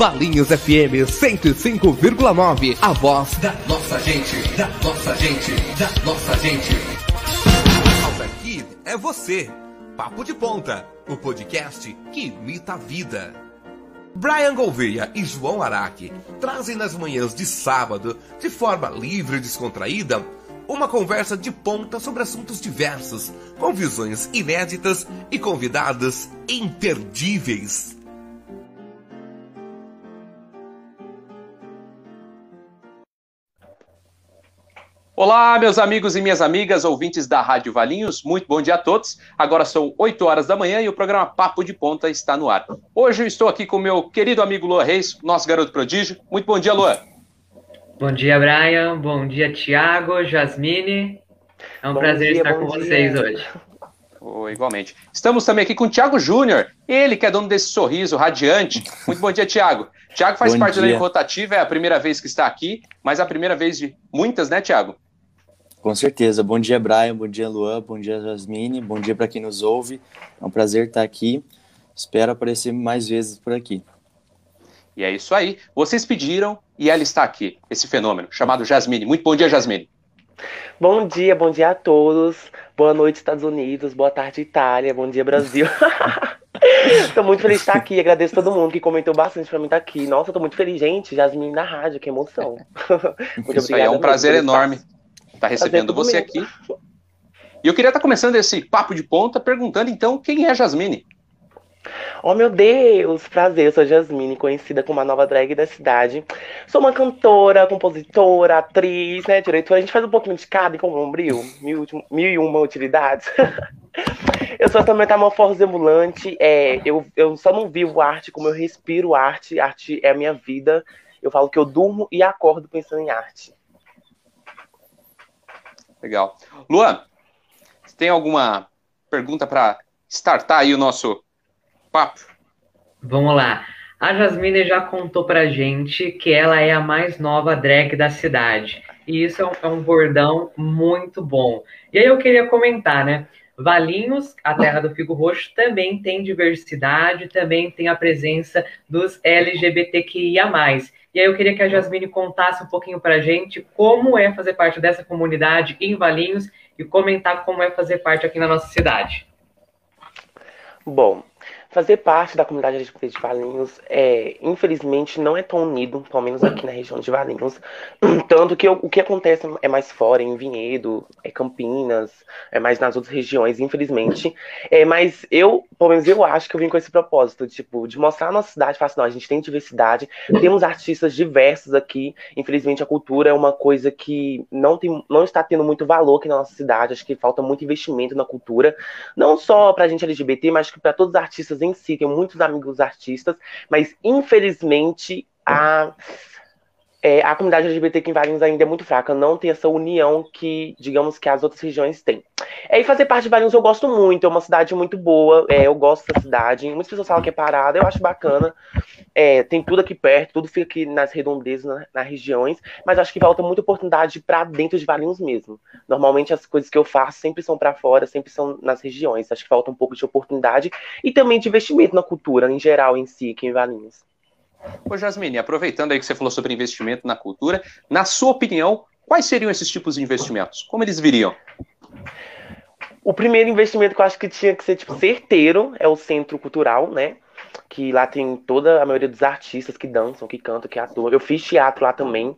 Valinhos FM 105,9. A voz da nossa gente, da nossa gente, da nossa gente. Aqui é você. Papo de Ponta, o podcast que imita a vida. Brian Gouveia e João Araque trazem nas manhãs de sábado, de forma livre e descontraída, uma conversa de ponta sobre assuntos diversos, com visões inéditas e convidados imperdíveis. Olá, meus amigos e minhas amigas, ouvintes da Rádio Valinhos, muito bom dia a todos. Agora são 8 horas da manhã e o programa Papo de Ponta está no ar. Hoje eu estou aqui com meu querido amigo Lua Reis, nosso garoto prodígio. Muito bom dia, Lua. Bom dia, Brian. Bom dia, Tiago, Jasmine. É um bom prazer dia, estar com dia. vocês hoje. Oh, igualmente. Estamos também aqui com o Tiago Júnior, ele que é dono desse sorriso radiante. Muito bom dia, Tiago. Tiago faz bom parte dia. da rotativa, é a primeira vez que está aqui, mas a primeira vez de muitas, né, Tiago? Com certeza. Bom dia, Brian. Bom dia, Luan. Bom dia, Jasmine. Bom dia para quem nos ouve. É um prazer estar aqui. Espero aparecer mais vezes por aqui. E é isso aí. Vocês pediram e ela está aqui, esse fenômeno chamado Jasmine. Muito bom dia, Jasmine. Bom dia, bom dia a todos. Boa noite, Estados Unidos. Boa tarde, Itália. Bom dia, Brasil. Estou muito feliz de estar aqui. Agradeço todo mundo que comentou bastante para mim estar aqui. Nossa, estou muito feliz, gente. Jasmine na rádio, que emoção. muito Isso aí é um prazer enorme está recebendo você aqui. E eu queria estar tá começando esse papo de ponta perguntando então quem é Jasmine. Oh meu Deus, prazer, eu sou Jasmine, conhecida como a nova drag da cidade. Sou uma cantora, compositora, atriz, né, diretora. A gente faz um pouquinho de cada com o Bombril, mil, mil e uma utilidades. eu sou também metamorfose ambulante, é, eu, eu só não vivo arte como eu respiro arte, arte é a minha vida. Eu falo que eu durmo e acordo pensando em arte. Legal. Luan, tem alguma pergunta para startar aí o nosso papo? Vamos lá. A Jasmine já contou pra gente que ela é a mais nova drag da cidade. E isso é um, é um bordão muito bom. E aí eu queria comentar, né? Valinhos, a terra do figo roxo, também tem diversidade, também tem a presença dos LGBTQIA+. E aí eu queria que a Jasmine contasse um pouquinho para a gente como é fazer parte dessa comunidade em Valinhos e comentar como é fazer parte aqui na nossa cidade. Bom, fazer parte da comunidade LGBT de Valinhos, é, infelizmente, não é tão unido, pelo menos aqui na região de Valinhos. Tanto que o que acontece é mais fora, em Vinhedo, é Campinas, é mais nas outras regiões, infelizmente. É, mas eu, pelo menos eu acho que eu vim com esse propósito, tipo, de mostrar a nossa cidade, falar assim, não, a gente tem diversidade, temos artistas diversos aqui. Infelizmente, a cultura é uma coisa que não, tem, não está tendo muito valor aqui na nossa cidade. Acho que falta muito investimento na cultura, não só pra gente LGBT, mas para todos os artistas em si, tenho muitos amigos artistas, mas infelizmente a, é, a comunidade LGBT em Valinhos ainda é muito fraca, não tem essa união que, digamos, que as outras regiões têm. É, e fazer parte de Valinhos eu gosto muito, é uma cidade muito boa, é, eu gosto da cidade, muitas pessoas falam que é parada, eu acho bacana, é, tem tudo aqui perto, tudo fica aqui nas redondezas, na, nas regiões, mas acho que falta muita oportunidade para dentro de Valinhos mesmo. Normalmente as coisas que eu faço sempre são para fora, sempre são nas regiões, acho que falta um pouco de oportunidade e também de investimento na cultura, em geral, em si, aqui em Valinhos. Ô Jasmine, aproveitando aí que você falou sobre investimento na cultura, na sua opinião, quais seriam esses tipos de investimentos? Como eles viriam? O primeiro investimento que eu acho que tinha que ser tipo, certeiro é o centro cultural, né? Que lá tem toda a maioria dos artistas que dançam, que cantam, que atuam. Eu fiz teatro lá também.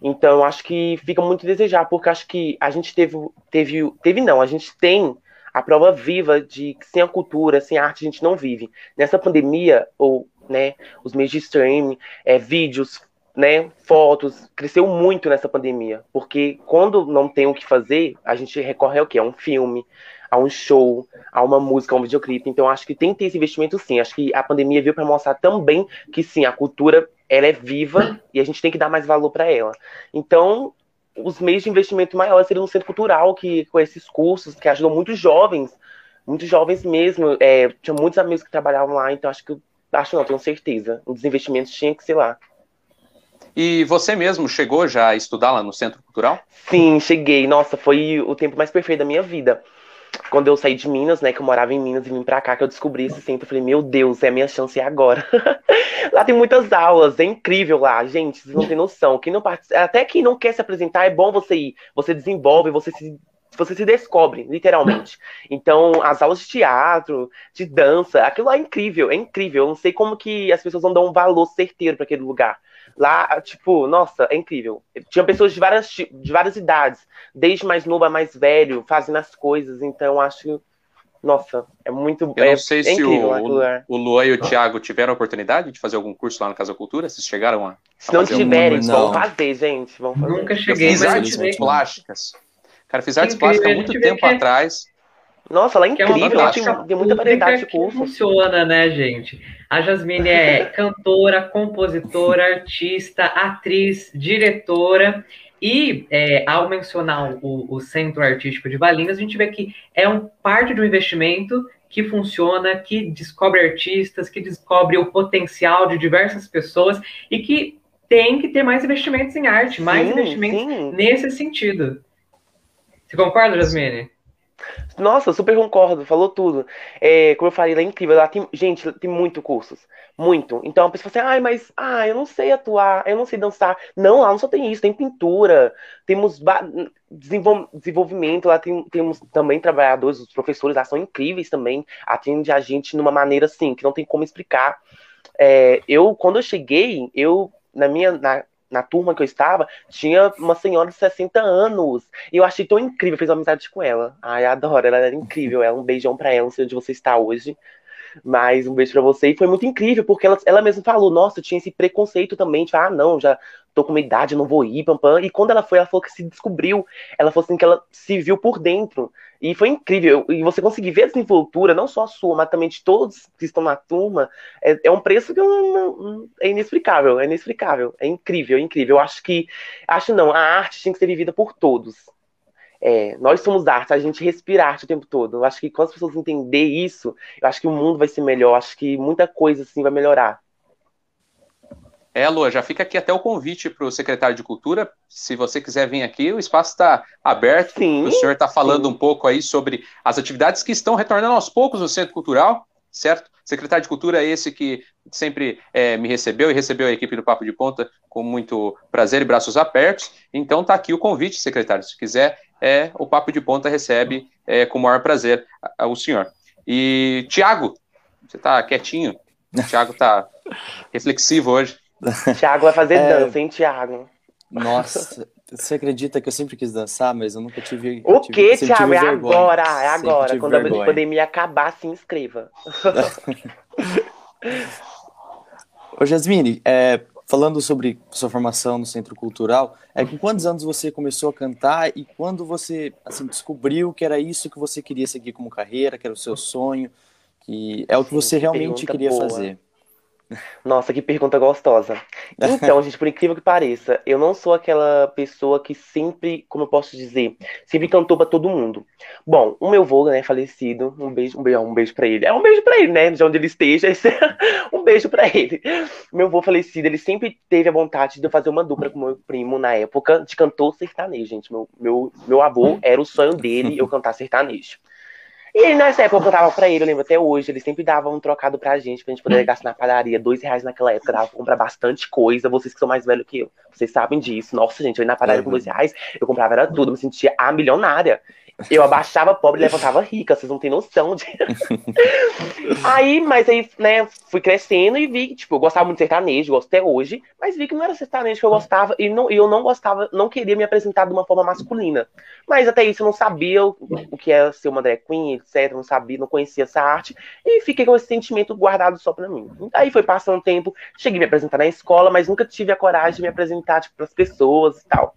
Então, acho que fica muito a desejar, porque acho que a gente teve, teve, teve não, a gente tem a prova viva de que sem a cultura, sem a arte, a gente não vive. Nessa pandemia, ou né, os meios de streaming, é, vídeos, né, fotos, cresceu muito nessa pandemia, porque quando não tem o que fazer, a gente recorre ao quê? A um filme, a um show, a uma música, a um videoclipe. Então acho que tem que ter esse investimento sim. Acho que a pandemia veio para mostrar também que sim, a cultura ela é viva e a gente tem que dar mais valor para ela. Então, os meios de investimento maiores seriam no centro cultural, que com esses cursos que ajudam muitos jovens, muitos jovens mesmo. É, tinha muitos amigos que trabalhavam lá, então acho que acho não, tenho certeza. Um dos investimentos tinha que ser lá. E você mesmo chegou já a estudar lá no Centro Cultural? Sim, cheguei. Nossa, foi o tempo mais perfeito da minha vida. quando eu saí de Minas, né, que eu morava em Minas e vim pra cá, que eu descobri esse centro, eu falei, meu Deus, é a minha chance agora. lá tem muitas aulas, é incrível lá, gente, vocês não têm noção. Quem não participa, até quem não quer se apresentar, é bom você ir. Você desenvolve, você se você se descobre, literalmente. Então, as aulas de teatro, de dança, aquilo lá é incrível, é incrível. Eu não sei como que as pessoas não dão um valor certeiro para aquele lugar. Lá, tipo, nossa, é incrível. Tinha pessoas de várias, de várias idades, desde mais novo a mais velho, fazendo as coisas. Então, acho. Nossa, é muito. Eu é, não sei é se incrível, o, o Luan e o Thiago tiveram a oportunidade de fazer algum curso lá na Casa Cultura? Vocês chegaram a. Se não fazer tiverem, um- vão não. fazer, gente. Vão fazer. Nunca cheguei, mas artes não. plásticas. Cara, fiz artes plásticas há muito tempo que é- atrás. Nossa, lá é é uma incrível, fantástica tem, tem muita variedade de cursos. funciona, né, gente? A Jasmine é cantora, compositora, artista, atriz, diretora. E é, ao mencionar o, o Centro Artístico de Valinhos, a gente vê que é um parte do investimento que funciona, que descobre artistas, que descobre o potencial de diversas pessoas e que tem que ter mais investimentos em arte, mais Sim, investimentos sim. nesse sentido. Você concorda, Jasmine? Nossa, super concordo, falou tudo. É, como eu falei, ela é incrível. Ela tem, gente, tem muito cursos. Muito. Então a pessoa fala assim, ai, mas ah, eu não sei atuar, eu não sei dançar. Não, lá não só tem isso, tem pintura, temos desenvol- desenvolvimento, lá tem- temos também trabalhadores, os professores lá são incríveis também, atende a gente numa maneira assim, que não tem como explicar. É, eu, quando eu cheguei, eu, na minha. Na, na turma que eu estava, tinha uma senhora de 60 anos. E eu achei tão incrível, fiz uma amizade com ela. Ai, adoro, ela era incrível. Ela, um beijão pra ela, não sei onde você está hoje. Mas um beijo pra você. E foi muito incrível, porque ela, ela mesma falou: Nossa, tinha esse preconceito também. Tipo, ah, não, já tô com uma idade, não vou ir, pam, pam. E quando ela foi, ela falou que se descobriu. Ela falou assim que ela se viu por dentro. E foi incrível. E você conseguir ver a desenvoltura, não só a sua, mas também de todos que estão na turma, é, é um preço que não- é inexplicável. É inexplicável. É incrível, é incrível. Eu acho que. Acho não, a arte tem que ser vivida por todos. É, nós somos arte, a gente respira arte o tempo todo. Eu acho que quando as pessoas entenderem isso, eu acho que o mundo vai ser melhor. Eu acho que muita coisa assim vai melhorar. É, Lua, já fica aqui até o convite para o secretário de Cultura. Se você quiser vir aqui, o espaço está aberto. Sim. O senhor está falando sim. um pouco aí sobre as atividades que estão retornando aos poucos no Centro Cultural, certo? Secretário de Cultura é esse que sempre é, me recebeu e recebeu a equipe do Papo de Ponta com muito prazer e braços abertos. Então está aqui o convite, secretário. Se quiser, é, o Papo de Ponta recebe é, com o maior prazer a- a- o senhor. E Tiago, você está quietinho. O Tiago está reflexivo hoje. Thiago vai fazer É. dança, hein, Thiago? Nossa, você acredita que eu sempre quis dançar, mas eu nunca tive. O tive- que, tive É vergonha. agora, é agora. Quando a vergonha. pandemia acabar, se inscreva. Ô, Jasmine, é, falando sobre sua formação no Centro Cultural, é com quantos anos você começou a cantar e quando você assim, descobriu que era isso que você queria seguir como carreira, que era o seu sonho, que é o que você realmente queria boa. fazer? Nossa, que pergunta gostosa. Então, gente, por incrível que pareça, eu não sou aquela pessoa que sempre, como eu posso dizer, sempre cantou pra todo mundo. Bom, o meu avô, né, falecido, um beijo, um beijo, um beijo pra ele. É um beijo pra ele, né, de onde ele esteja, um beijo pra ele. Meu avô falecido, ele sempre teve a vontade de eu fazer uma dupla com meu primo na época de cantor sertanejo, gente. Meu, meu, meu avô era o sonho dele eu cantar sertanejo. E ele, nessa época eu cantava pra ele, eu lembro até hoje, ele sempre dava um trocado pra gente, pra gente poder gastar na padaria, dois reais naquela época, dava pra comprar bastante coisa, vocês que são mais velhos que eu, vocês sabem disso. Nossa, gente, eu ia na padaria com Uhum. dois reais, eu comprava era tudo, eu me sentia a milionária. Eu abaixava pobre e levantava rica, vocês não têm noção de. aí, mas aí, né, fui crescendo e vi que, tipo, eu gostava muito de sertanejo, gosto até hoje, mas vi que não era sertanejo que eu gostava e não, eu não gostava, não queria me apresentar de uma forma masculina. Mas até isso eu não sabia o, o que era ser uma drag queen, etc. Não sabia, não conhecia essa arte. E fiquei com esse sentimento guardado só pra mim. Aí foi passando o tempo, cheguei a me apresentar na escola, mas nunca tive a coragem de me apresentar tipo, pras pessoas e tal.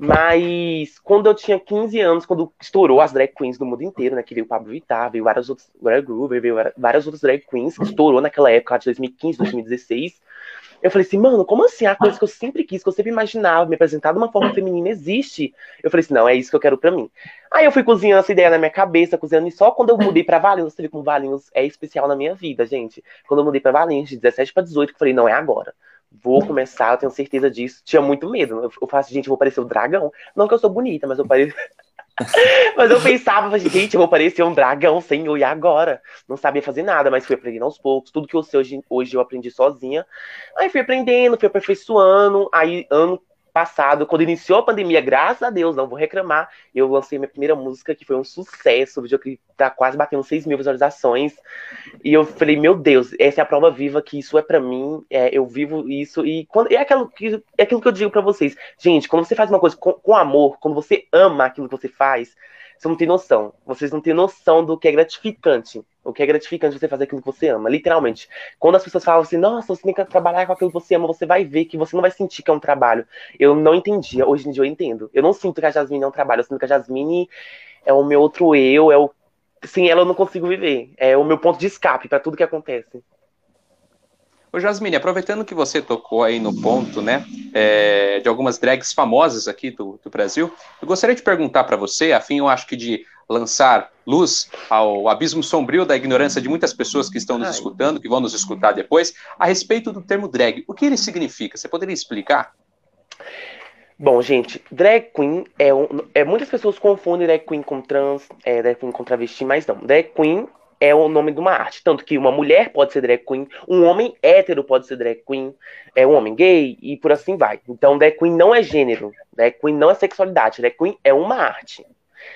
Mas quando eu tinha 15 anos, quando estourou as drag queens do mundo inteiro, né? Que veio o Pablo Vittar, veio várias outras, Groover, veio várias outras drag queens, que estourou naquela época, de 2015, 2016. Eu falei assim, mano, como assim? A coisa que eu sempre quis, que eu sempre imaginava, me apresentar de uma forma feminina existe. Eu falei assim, não, é isso que eu quero pra mim. Aí eu fui cozinhando essa ideia na minha cabeça, cozinhando, e só quando eu mudei pra Valinhos, você vê como Valinhos é especial na minha vida, gente. Quando eu mudei pra Valinhos, de 17 pra 18, que eu falei, não, é agora. Vou começar, eu tenho certeza disso. Tinha muito medo. Eu, faço, gente, eu vou parecer o dragão. Não que eu sou bonita, mas eu pareço. mas eu pensava, gente, eu vou parecer um dragão, senhor, e agora? Não sabia fazer nada, mas fui aprendendo aos poucos. Tudo que eu sei hoje, hoje eu aprendi sozinha. Aí fui aprendendo, fui aperfeiçoando. Aí, ano passado, quando iniciou a pandemia, graças a Deus, não vou reclamar, eu lancei minha primeira música, que foi um sucesso, o videoclipe tá quase batendo 6 mil visualizações, e eu falei, meu Deus, essa é a prova viva que isso é para mim, é, eu vivo isso, e quando, é, aquilo que, é aquilo que eu digo para vocês, gente, quando você faz uma coisa com, com amor, quando você ama aquilo que você faz, você não tem noção. Vocês não têm noção do que é gratificante. O que é gratificante você fazer aquilo que você ama, literalmente. Quando as pessoas falam assim, nossa, você tem que trabalhar com aquilo que você ama, você vai ver que você não vai sentir que é um trabalho. Eu não entendia, hoje em dia eu entendo. Eu não sinto que a Jasmine é um trabalho, eu sinto que a Jasmine é o meu outro eu, é o. Sem ela eu não consigo viver. É o meu ponto de escape para tudo que acontece. Ô Jasmine, aproveitando que você tocou aí no ponto, né, é, de algumas drags famosas aqui do, do Brasil, eu gostaria de perguntar para você, a fim, eu acho que de lançar luz ao abismo sombrio da ignorância de muitas pessoas que estão nos escutando, que vão nos escutar depois, a respeito do termo drag. O que ele significa? Você poderia explicar? Bom, gente, drag queen é, um, é muitas pessoas confundem drag queen com trans, é, drag queen com travesti, mas não. Drag queen é o nome de uma arte. Tanto que uma mulher pode ser drag queen, um homem hétero pode ser drag queen, é um homem gay e por assim vai. Então, drag queen não é gênero, drag queen não é sexualidade, drag queen é uma arte.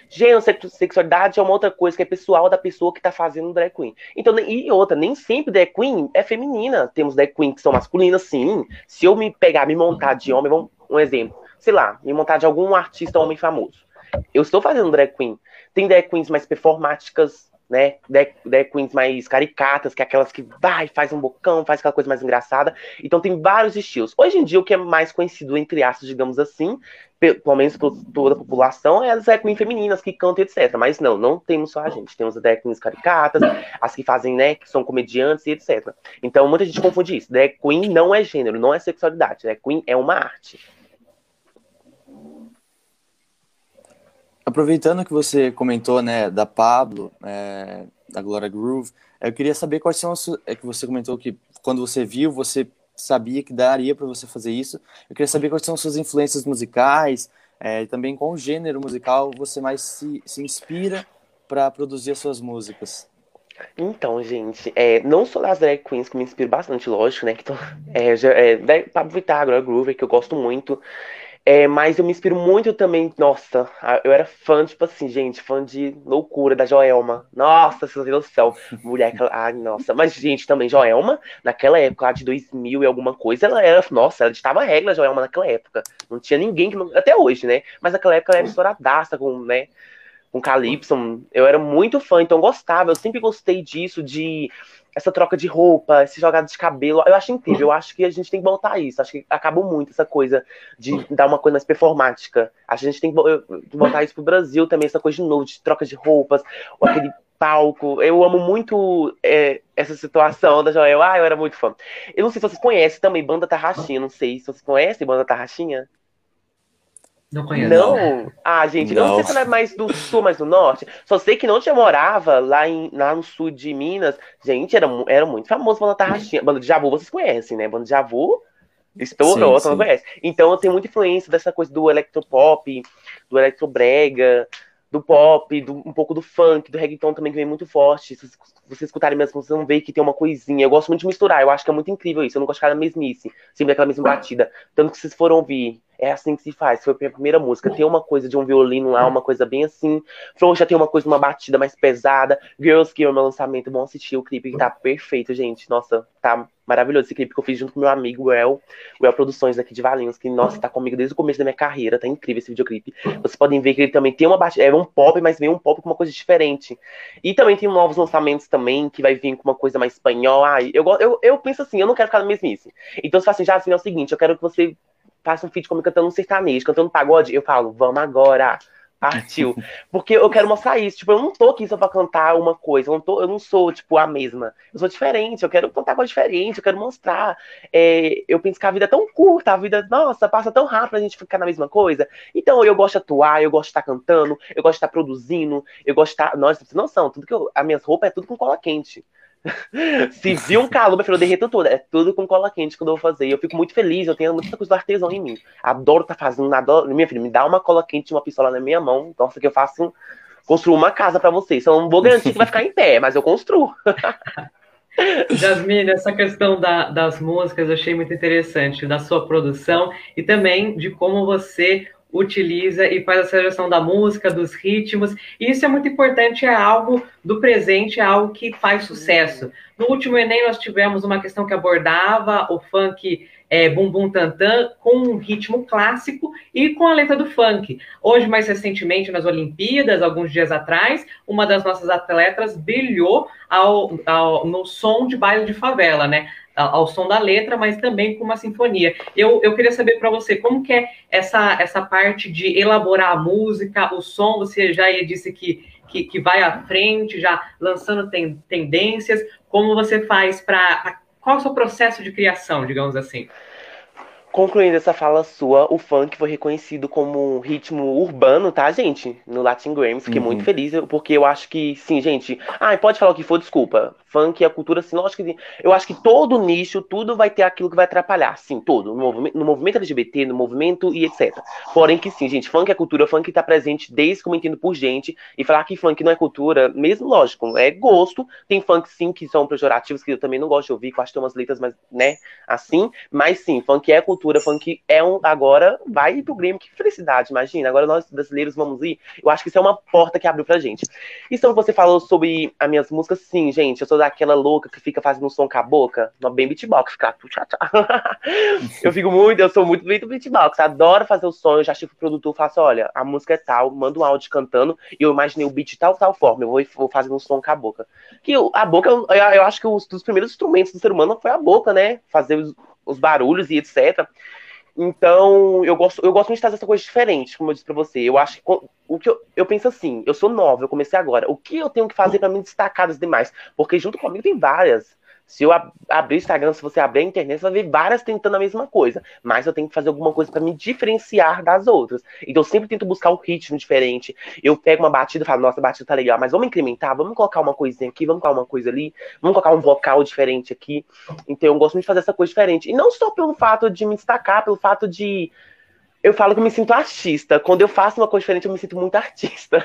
Gênero, sexualidade é uma outra coisa que é pessoal da pessoa que tá fazendo drag queen. Então, e outra, nem sempre drag queen é feminina. Temos drag queen que são masculinas, sim. Se eu me pegar, me montar de homem, vamos, um exemplo, sei lá, me montar de algum artista homem famoso. Eu estou fazendo drag queen. Tem drag queens mais performáticas, né? Drag, queens mais caricatas, que é aquelas que vai, faz um bocão, faz aquela coisa mais engraçada. Então tem vários estilos. Hoje em dia, o que é mais conhecido, entre aspas, digamos assim, pelo menos por toda a população, é as drag queens femininas que cantam, etc. Mas não, não temos só a gente. Temos as drag queens caricatas, as que fazem, né, que são comediantes e etc. Então muita gente confunde isso. Drag queen não é gênero, não é sexualidade. Drag queen é uma arte. Aproveitando que você comentou, né, da Pablo, é, da Glória Groove, eu queria saber quais são as é que você comentou que quando você viu, você sabia que daria para você fazer isso. Eu queria saber quais são suas influências musicais, é, também qual gênero musical você mais se, se inspira para produzir as suas músicas. Então, gente, é, não só das drag queens que me inspiro bastante, lógico, né? Que tô, é, já, é, Pablo Vittar, Groove, que eu gosto muito. É, mas eu me inspiro muito também, nossa, eu era fã, tipo assim, gente, fã de loucura da Joelma. Nossa, vocês não noção. Mulher, ai, nossa. Mas, gente, também, Joelma, naquela época, lá de 2000 e alguma coisa, ela era, nossa, ela ditava regra, Joelma, naquela época. Não tinha ninguém que, não, até hoje, né? Mas naquela época ela era estouradaça com, né, com Calypso. Eu era muito fã, então gostava, eu sempre gostei disso, de essa troca de roupa, esse jogado de cabelo, eu acho incrível. Eu acho que a gente tem que voltar isso. Acho que acabou muito essa coisa de dar uma coisa mais performática. A gente tem que voltar isso pro Brasil também, essa coisa de novo, de troca de roupas, ou aquele palco. Eu amo muito é, essa situação da Joel. Ah, eu era muito fã. Eu não sei se vocês conhecem também Banda Tarraxinha, não sei se vocês conhecem Banda Tarraxinha. Não conheço. Não? Ah, gente, não. eu não sei se ela é mais do sul, mais do norte. Só sei que não tinha morava lá, em, lá no sul de Minas. Gente, era, era muito famoso Banda Tarraxinha. Banda de Javu, vocês conhecem, né? Banda de Javu estourou, você não conhece. Então eu tenho muita influência dessa coisa do electropop, do electrobrega, do pop, do, um pouco do funk, do reggaeton também que vem muito forte. Se vocês escutarem mesmo, vocês vão ver que tem uma coisinha. Eu gosto muito de misturar, eu acho que é muito incrível isso. Eu não gosto de ficar na mesmice, sempre daquela mesma batida. Tanto que vocês foram ouvir é assim que se faz. Foi a minha primeira música. Tem uma coisa de um violino lá, uma coisa bem assim. já tem uma coisa, uma batida mais pesada. Girls Gear, meu lançamento. Vão assistir o clipe que tá perfeito, gente. Nossa, tá maravilhoso esse clipe que eu fiz junto com meu amigo Well, Well Produções aqui de Valinhos, que, nossa, tá comigo desde o começo da minha carreira. Tá incrível esse videoclipe. Vocês podem ver que ele também tem uma batida. É um pop, mas vem um pop com uma coisa diferente. E também tem novos lançamentos também, que vai vir com uma coisa mais espanhola. Ai, eu, eu, eu penso assim, eu não quero ficar na mesmice. Então, se fala assim, já assim, é o seguinte, eu quero que você faça um feat comigo cantando um sertanejo, cantando pagode, eu falo, vamos agora. Partiu. Porque eu quero mostrar isso. Tipo, eu não tô aqui só pra cantar uma coisa. Eu não, tô, eu não sou, tipo, a mesma. Eu sou diferente. Eu quero cantar coisa diferente. Eu quero mostrar. É, eu penso que a vida é tão curta. A vida, nossa, passa tão rápido a gente ficar na mesma coisa. Então, eu gosto de atuar. Eu gosto de estar cantando. Eu gosto de estar produzindo. Eu gosto de estar. Nossa, não são. Tudo que eu, as minhas roupas é tudo com cola quente. Se viu um calor, meu filho, eu derreto tudo. É tudo com cola quente que eu vou fazer. Eu fico muito feliz, eu tenho muita coisa do artesão em mim. Adoro tá fazendo, adoro. Minha filha, me dá uma cola quente uma pistola na minha mão. Nossa, que eu faço. Construo uma casa para vocês. Eu não vou garantir que vai ficar em pé, mas eu construo. Jasmine, essa questão da, das músicas eu achei muito interessante, da sua produção e também de como você utiliza e faz a seleção da música, dos ritmos. E isso é muito importante, é algo do presente, é algo que faz sucesso. No último Enem, nós tivemos uma questão que abordava o funk é, Bum Bum Tantan com um ritmo clássico e com a letra do funk. Hoje, mais recentemente, nas Olimpíadas, alguns dias atrás, uma das nossas atletas brilhou ao, ao, no som de baile de favela, né? ao som da letra, mas também com uma sinfonia. Eu, eu queria saber para você como que é essa, essa parte de elaborar a música, o som, você já disse que, que, que vai à frente, já lançando ten, tendências, como você faz para... Qual é o seu processo de criação, digamos assim? Concluindo essa fala sua, o funk foi reconhecido como um ritmo urbano, tá, gente? No Latin Grammy. Fiquei uhum. muito feliz, porque eu acho que, sim, gente. Ah, pode falar o que for, desculpa. Funk é a cultura, assim, lógico que. Eu acho que todo nicho, tudo vai ter aquilo que vai atrapalhar. Sim, todo. No movimento, no movimento LGBT, no movimento e etc. Porém, que sim, gente, funk é cultura, funk tá presente desde como entendo por gente. E falar que funk não é cultura, mesmo lógico, é gosto. Tem funk, sim, que são pejorativos, que eu também não gosto de ouvir, que eu acho que tem umas letras, mas, né, assim. Mas sim, funk é cultura funk é um. Agora vai pro Grêmio, que felicidade, imagina. Agora nós brasileiros vamos ir. Eu acho que isso é uma porta que abriu pra gente. E então você falou sobre as minhas músicas, sim, gente. Eu sou daquela louca que fica fazendo um som com a boca, no bem beatbox, ficar tchá, tchá. Eu fico muito, eu sou muito do beatbox, adoro fazer o som. Eu já chego pro produtor faço: olha, a música é tal, manda um áudio cantando, e eu imaginei o beat de tal, tal forma. Eu vou, vou fazendo um som com a boca. Que a boca, eu, eu acho que um dos primeiros instrumentos do ser humano foi a boca, né? Fazer os, os barulhos e etc. Então, eu gosto, eu gosto muito de fazer essa coisa diferente, como eu disse pra você. Eu acho que o que eu, eu penso assim, eu sou nova, eu comecei agora. O que eu tenho que fazer para me destacar das demais? Porque junto comigo tem várias. Se eu abrir o Instagram, se você abrir a internet, você vai ver várias tentando a mesma coisa. Mas eu tenho que fazer alguma coisa para me diferenciar das outras. Então eu sempre tento buscar um ritmo diferente. Eu pego uma batida e falo, nossa, a batida tá legal, mas vamos incrementar, vamos colocar uma coisinha aqui, vamos colocar uma coisa ali, vamos colocar um vocal diferente aqui. Então eu gosto muito de fazer essa coisa diferente. E não só pelo fato de me destacar, pelo fato de eu falo que eu me sinto artista. Quando eu faço uma coisa diferente, eu me sinto muito artista.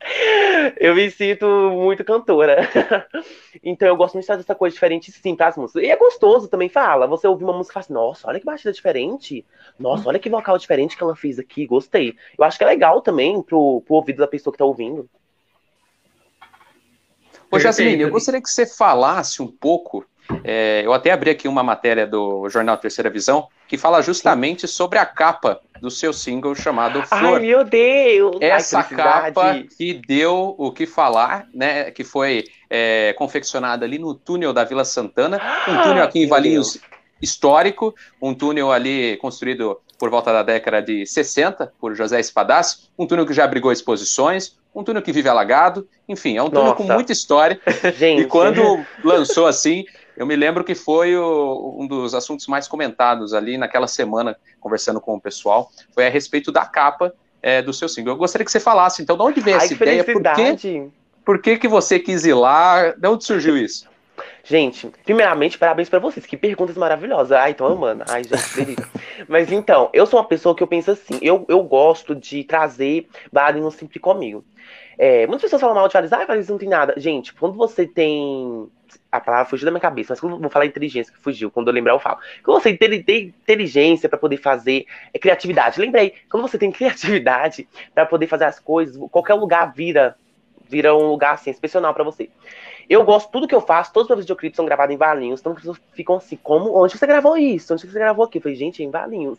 eu me sinto muito cantora. então eu gosto muito de fazer essa coisa diferente sim músicas. E é gostoso também, fala. Você ouvir uma música e fala assim, nossa, olha que batida diferente. Nossa, olha que vocal diferente que ela fez aqui, gostei. Eu acho que é legal também pro, pro ouvido da pessoa que tá ouvindo. Ô, Jasmine, eu gostaria que você falasse um pouco é, eu até abri aqui uma matéria do jornal Terceira Visão que fala justamente sobre a capa do seu single chamado Flor. Ai, meu Deus! Essa Ai, capa que deu o que falar, né? Que foi é, confeccionada ali no túnel da Vila Santana, um túnel aqui em Valinhos histórico, um túnel ali construído por volta da década de 60 por José Espadassi, um túnel que já abrigou exposições, um túnel que vive alagado, enfim, é um túnel Nossa. com muita história. Gente. E quando lançou assim, eu me lembro que foi o, um dos assuntos mais comentados ali naquela semana, conversando com o pessoal, foi a respeito da capa é, do seu single. Eu gostaria que você falasse, então, de onde veio Ai, essa ideia? Por que, por que, que você quis ir lá? De onde surgiu isso? Gente, primeiramente, parabéns para vocês. Que perguntas maravilhosas. Ai, tô amando. Ai, gente, delícia. Mas então, eu sou uma pessoa que eu penso assim. Eu, eu gosto de trazer no sempre comigo. É, muitas pessoas falam mal de Valis. Ai, Valis não tem nada. Gente, quando você tem a palavra fugiu da minha cabeça, mas quando eu vou falar inteligência, que fugiu, quando eu lembrar eu falo. Quando você tem, tem inteligência para poder fazer é, criatividade, lembrei, quando você tem criatividade para poder fazer as coisas, qualquer lugar vira vira um lugar assim, excepcional para você. Eu gosto tudo que eu faço, todos os meus videoclipes são gravados em Valinhos, então as pessoas ficam assim, como, onde você gravou isso? Onde você gravou aqui? Eu falei, gente, é em Valinhos.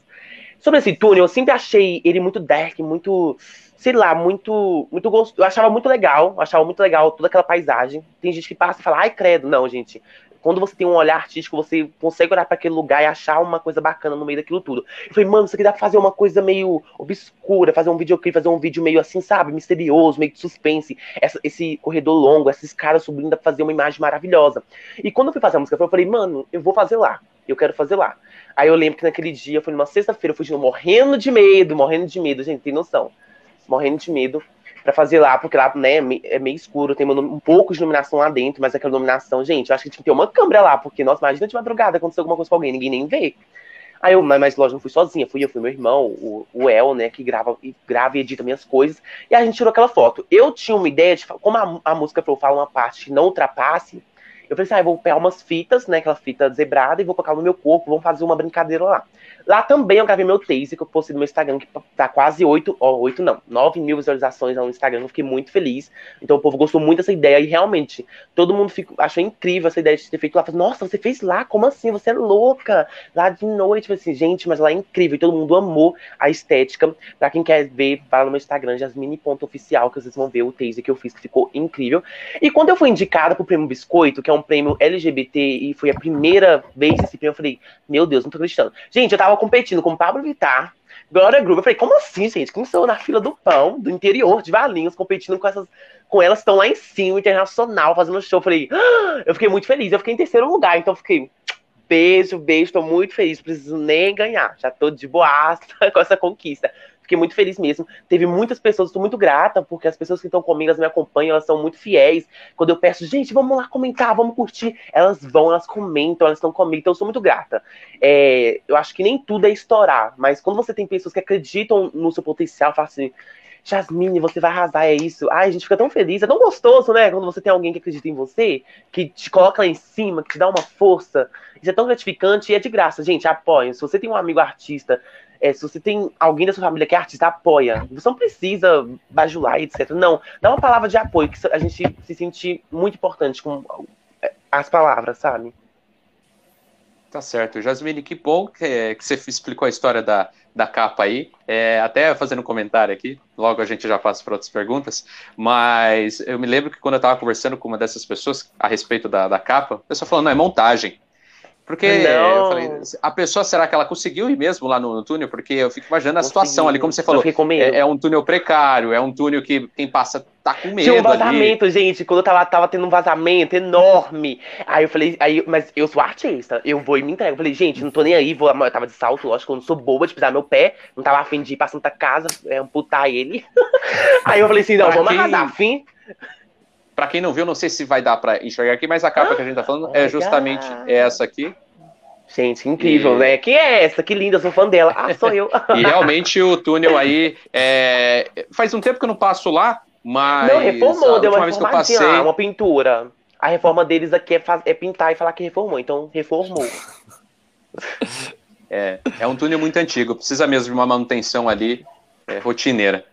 Sobre esse túnel, eu sempre achei ele muito dark, muito sei lá, muito, muito gostoso. Eu achava muito legal, achava muito legal toda aquela paisagem. Tem gente que passa e fala, ai, credo. Não, gente. Quando você tem um olhar artístico, você consegue olhar para aquele lugar e achar uma coisa bacana no meio daquilo tudo. Eu falei, mano, isso aqui dá pra fazer uma coisa meio obscura, fazer um videoclipe, fazer um vídeo meio assim, sabe? Misterioso, meio de suspense. Essa, esse corredor longo, esses caras subindo, dá pra fazer uma imagem maravilhosa. E quando eu fui fazer a música, eu falei, mano, eu vou fazer lá. Eu quero fazer lá. Aí eu lembro que naquele dia, foi numa sexta-feira, eu fui morrendo de medo, morrendo de medo, gente, tem noção morrendo de medo. pra fazer lá, porque lá, né, é meio escuro, tem um pouco de iluminação lá dentro, mas aquela iluminação, gente, eu acho que tinha que ter uma câmera lá, porque, nossa, imagina de madrugada acontecer alguma coisa com alguém, ninguém nem vê. Aí eu, mas lógico, não fui sozinha, fui eu, fui meu irmão, o, o El, né, que grava, grava e edita minhas coisas, e a gente tirou aquela foto. Eu tinha uma ideia de, como a, a música Flow fala uma parte que não ultrapasse, eu falei assim, ah, eu vou pegar umas fitas, né, aquela fita zebrada, e vou colocar no meu corpo, vamos fazer uma brincadeira lá. Lá também eu gravei meu taser, que eu postei no meu Instagram, que tá quase 8, ó, 8 não, 9 mil visualizações no Instagram, eu fiquei muito feliz. Então o povo gostou muito dessa ideia, e realmente, todo mundo ficou, achou incrível essa ideia de ter feito lá. Falei, Nossa, você fez lá? Como assim? Você é louca? Lá de noite, falei assim, gente, mas lá é incrível, e todo mundo amou a estética. Pra quem quer ver, vai no meu Instagram, jasmine.oficial, que vocês vão ver o taser que eu fiz, que ficou incrível. E quando eu fui indicada pro Prêmio Biscoito, que é um prêmio LGBT, e foi a primeira vez esse prêmio, eu falei, meu Deus, não tô acreditando. Gente, eu tava tava competindo com Pablo Vittar, Glória Groove. Eu falei, como assim, gente? Quem sou na fila do pão, do interior de Valinhos, competindo com essas. Com elas estão lá em cima, internacional, fazendo show. Eu falei, ah! eu fiquei muito feliz. Eu fiquei em terceiro lugar, então fiquei. Beijo, beijo, tô muito feliz. Preciso nem ganhar. Já tô de boaça com essa conquista. Fiquei muito feliz mesmo. Teve muitas pessoas, estou muito grata, porque as pessoas que estão comigo, elas me acompanham, elas são muito fiéis. Quando eu peço, gente, vamos lá comentar, vamos curtir, elas vão, elas comentam, elas estão comigo, então eu sou muito grata. É, eu acho que nem tudo é estourar, mas quando você tem pessoas que acreditam no seu potencial, fala assim, Jasmine, você vai arrasar, é isso. Ai, a gente fica tão feliz, é tão gostoso, né? Quando você tem alguém que acredita em você, que te coloca lá em cima, que te dá uma força. Isso é tão gratificante e é de graça. Gente, apoiem. Se você tem um amigo artista, é, se você tem alguém da sua família que é artista, apoia. Você não precisa bajular, etc. Não, dá uma palavra de apoio, que a gente se sente muito importante com é, as palavras, sabe? Tá certo. Jasmine, que bom que, que você explicou a história da, da capa aí. É, até fazendo um comentário aqui, logo a gente já passa para outras perguntas, mas eu me lembro que quando eu estava conversando com uma dessas pessoas a respeito da, da capa, a pessoa falou, não, é montagem. Porque falei, a pessoa, será que ela conseguiu ir mesmo lá no, no túnel? Porque eu fico imaginando a Consegui. situação ali, como você falou. É, é, um túnel precário, é um túnel que quem passa tá com medo. Tinha um vazamento, ali. gente. Quando eu tava, tava tendo um vazamento enorme. Aí eu falei, aí, mas eu sou artista, eu vou e me entrego. Eu falei, gente, não tô nem aí, vou, eu tava de salto, lógico, eu não sou boba de pisar meu pé, não tava afim de ir pra Santa Casa, é, amputar ele. aí eu falei assim, não, vamos quem... arrasar, fim. Para quem não viu, não sei se vai dar para enxergar aqui, mas a capa ah, que a gente tá falando é justamente essa aqui. Gente, incrível, e... né? Quem é essa? Que linda, sou fã dela. Ah, sou eu. e realmente o túnel aí. É... Faz um tempo que eu não passo lá, mas. Não, reformou, deu uma vez que eu passei... lá, uma pintura. A reforma deles aqui é, faz... é pintar e falar que reformou, então reformou. é, é um túnel muito antigo, precisa mesmo de uma manutenção ali é, rotineira.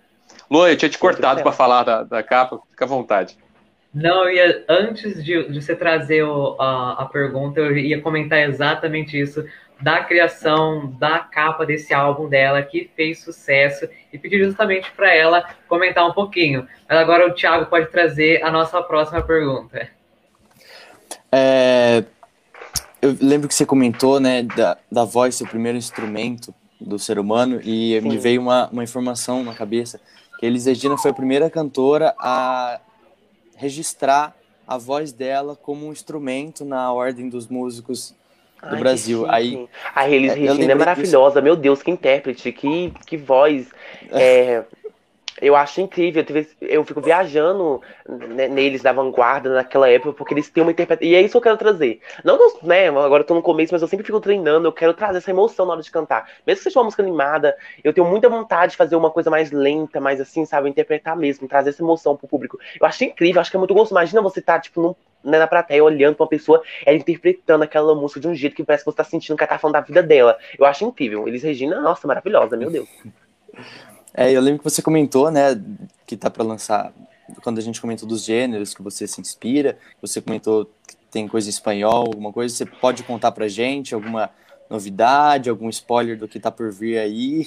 Lu, eu tinha te cortado para falar da, da capa, fica à vontade. Não, eu ia, antes de, de você trazer o, a, a pergunta, eu ia comentar exatamente isso, da criação da capa desse álbum dela, que fez sucesso, e pedir justamente para ela comentar um pouquinho. Mas agora o Thiago pode trazer a nossa próxima pergunta. É, eu lembro que você comentou né, da, da voz ser o primeiro instrumento do ser humano, e Sim. me veio uma, uma informação na cabeça, que Elis Regina foi a primeira cantora a registrar a voz dela como um instrumento na ordem dos músicos do Ai, Brasil. Aí, a Elis Regina é maravilhosa, disso. meu Deus, que intérprete, que, que voz. É, eu acho incrível. Eu fico viajando né, neles da vanguarda naquela época, porque eles têm uma interpretação. E é isso que eu quero trazer. Não, né, agora eu tô no começo, mas eu sempre fico treinando. Eu quero trazer essa emoção na hora de cantar. Mesmo que seja uma música animada, eu tenho muita vontade de fazer uma coisa mais lenta, mais assim, sabe? Interpretar mesmo, trazer essa emoção pro público. Eu acho incrível, acho que é muito gostoso. Imagina você tá, tipo, num, né, na plateia, olhando pra uma pessoa, ela interpretando aquela música de um jeito que parece que você tá sentindo que ela tá falando da vida dela. Eu acho incrível. Eles Regina, nossa, maravilhosa, meu Deus. É, eu lembro que você comentou, né, que tá para lançar, quando a gente comentou dos gêneros que você se inspira, você comentou que tem coisa em espanhol, alguma coisa, você pode contar pra gente alguma novidade, algum spoiler do que tá por vir aí?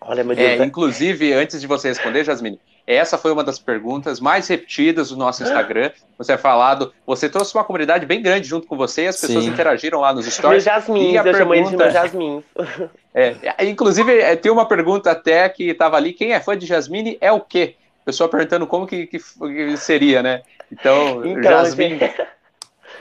Olha, meu Deus. É, inclusive, antes de você responder, Jasmine, essa foi uma das perguntas mais repetidas do nosso Instagram. Você é falado, você trouxe uma comunidade bem grande junto com você e as pessoas Sim. interagiram lá nos stories. Meu Jasmin, eu pergunta... chamo de meu Jasmin. É, inclusive, é, tem uma pergunta até que estava ali: quem é fã de Jasmine é o quê? Pessoa perguntando como que, que, que seria, né? Então, então Jasmine.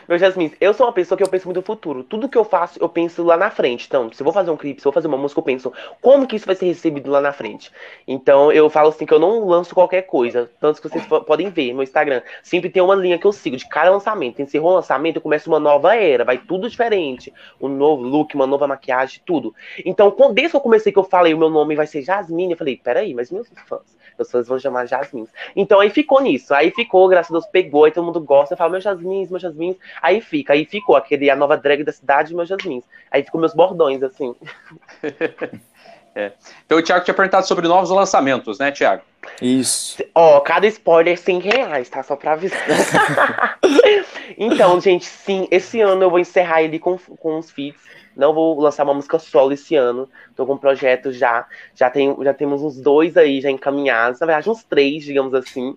Meu Jasmin, eu sou uma pessoa que eu penso muito no futuro. Tudo que eu faço, eu penso lá na frente. Então, se eu vou fazer um clipe, se eu vou fazer uma música, eu penso como que isso vai ser recebido lá na frente. Então, eu falo assim que eu não lanço qualquer coisa. Tanto que vocês podem ver no Instagram. Sempre tem uma linha que eu sigo de cada lançamento. Encerrou o lançamento, eu começo uma nova era. Vai tudo diferente. Um novo look, uma nova maquiagem, tudo. Então, quando, desde que eu comecei que eu falei o meu nome vai ser Jasmine, eu falei, peraí, mas meus fãs, meus fãs vão chamar Jasmine. Então, aí ficou nisso. Aí ficou, graças a Deus, pegou, aí todo mundo gosta. Eu falo, meu Jasmine, meu Jasmine. Aí fica, aí ficou aquele a nova drag da cidade, meus jasmins. Aí ficam meus bordões, assim. é. Então o Thiago tinha perguntado sobre novos lançamentos, né, Thiago? Isso. Ó, cada spoiler 100 reais, tá? Só pra avisar. então, gente, sim, esse ano eu vou encerrar ele com, com uns feats. Não vou lançar uma música solo esse ano. Tô com um projeto já. Já, tem, já temos uns dois aí já encaminhados. Na verdade, uns três, digamos assim.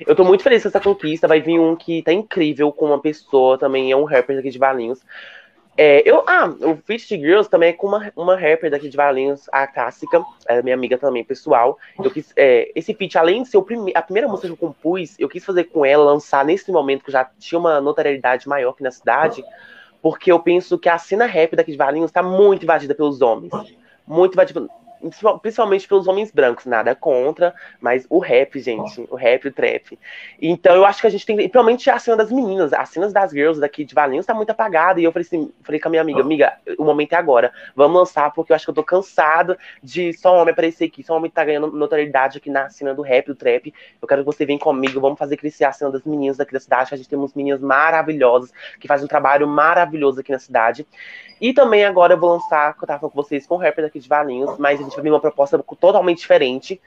Eu tô muito feliz com essa conquista. Vai vir um que tá incrível com uma pessoa também, é um rapper daqui de Valinhos. É, eu, ah, o Fit Girls também é com uma, uma rapper daqui de Valinhos, a Clássica, é minha amiga também, pessoal. Eu quis, é, esse feat, além de ser prime a primeira música que eu compus, eu quis fazer com ela, lançar nesse momento que já tinha uma notoriedade maior aqui na cidade, porque eu penso que a cena rap daqui de Valinhos está muito invadida pelos homens. Muito invadida principalmente pelos homens brancos, nada contra, mas o rap, gente, o rap, o trap. Então eu acho que a gente tem, principalmente a cena das meninas, as cenas das girls daqui de Valinhos tá muito apagada, e eu falei assim, falei com a minha amiga, amiga, o momento é agora, vamos lançar, porque eu acho que eu tô cansado de só homem aparecer aqui, só homem tá ganhando notoriedade aqui na cena do rap, do trap, eu quero que você venha comigo, vamos fazer crescer a cena das meninas daqui da cidade, a gente tem umas meninas maravilhosas, que fazem um trabalho maravilhoso aqui na cidade, e também agora eu vou lançar, que eu tava falando com vocês, com o rapper daqui de Valinhos, mas gente vai uma proposta totalmente diferente.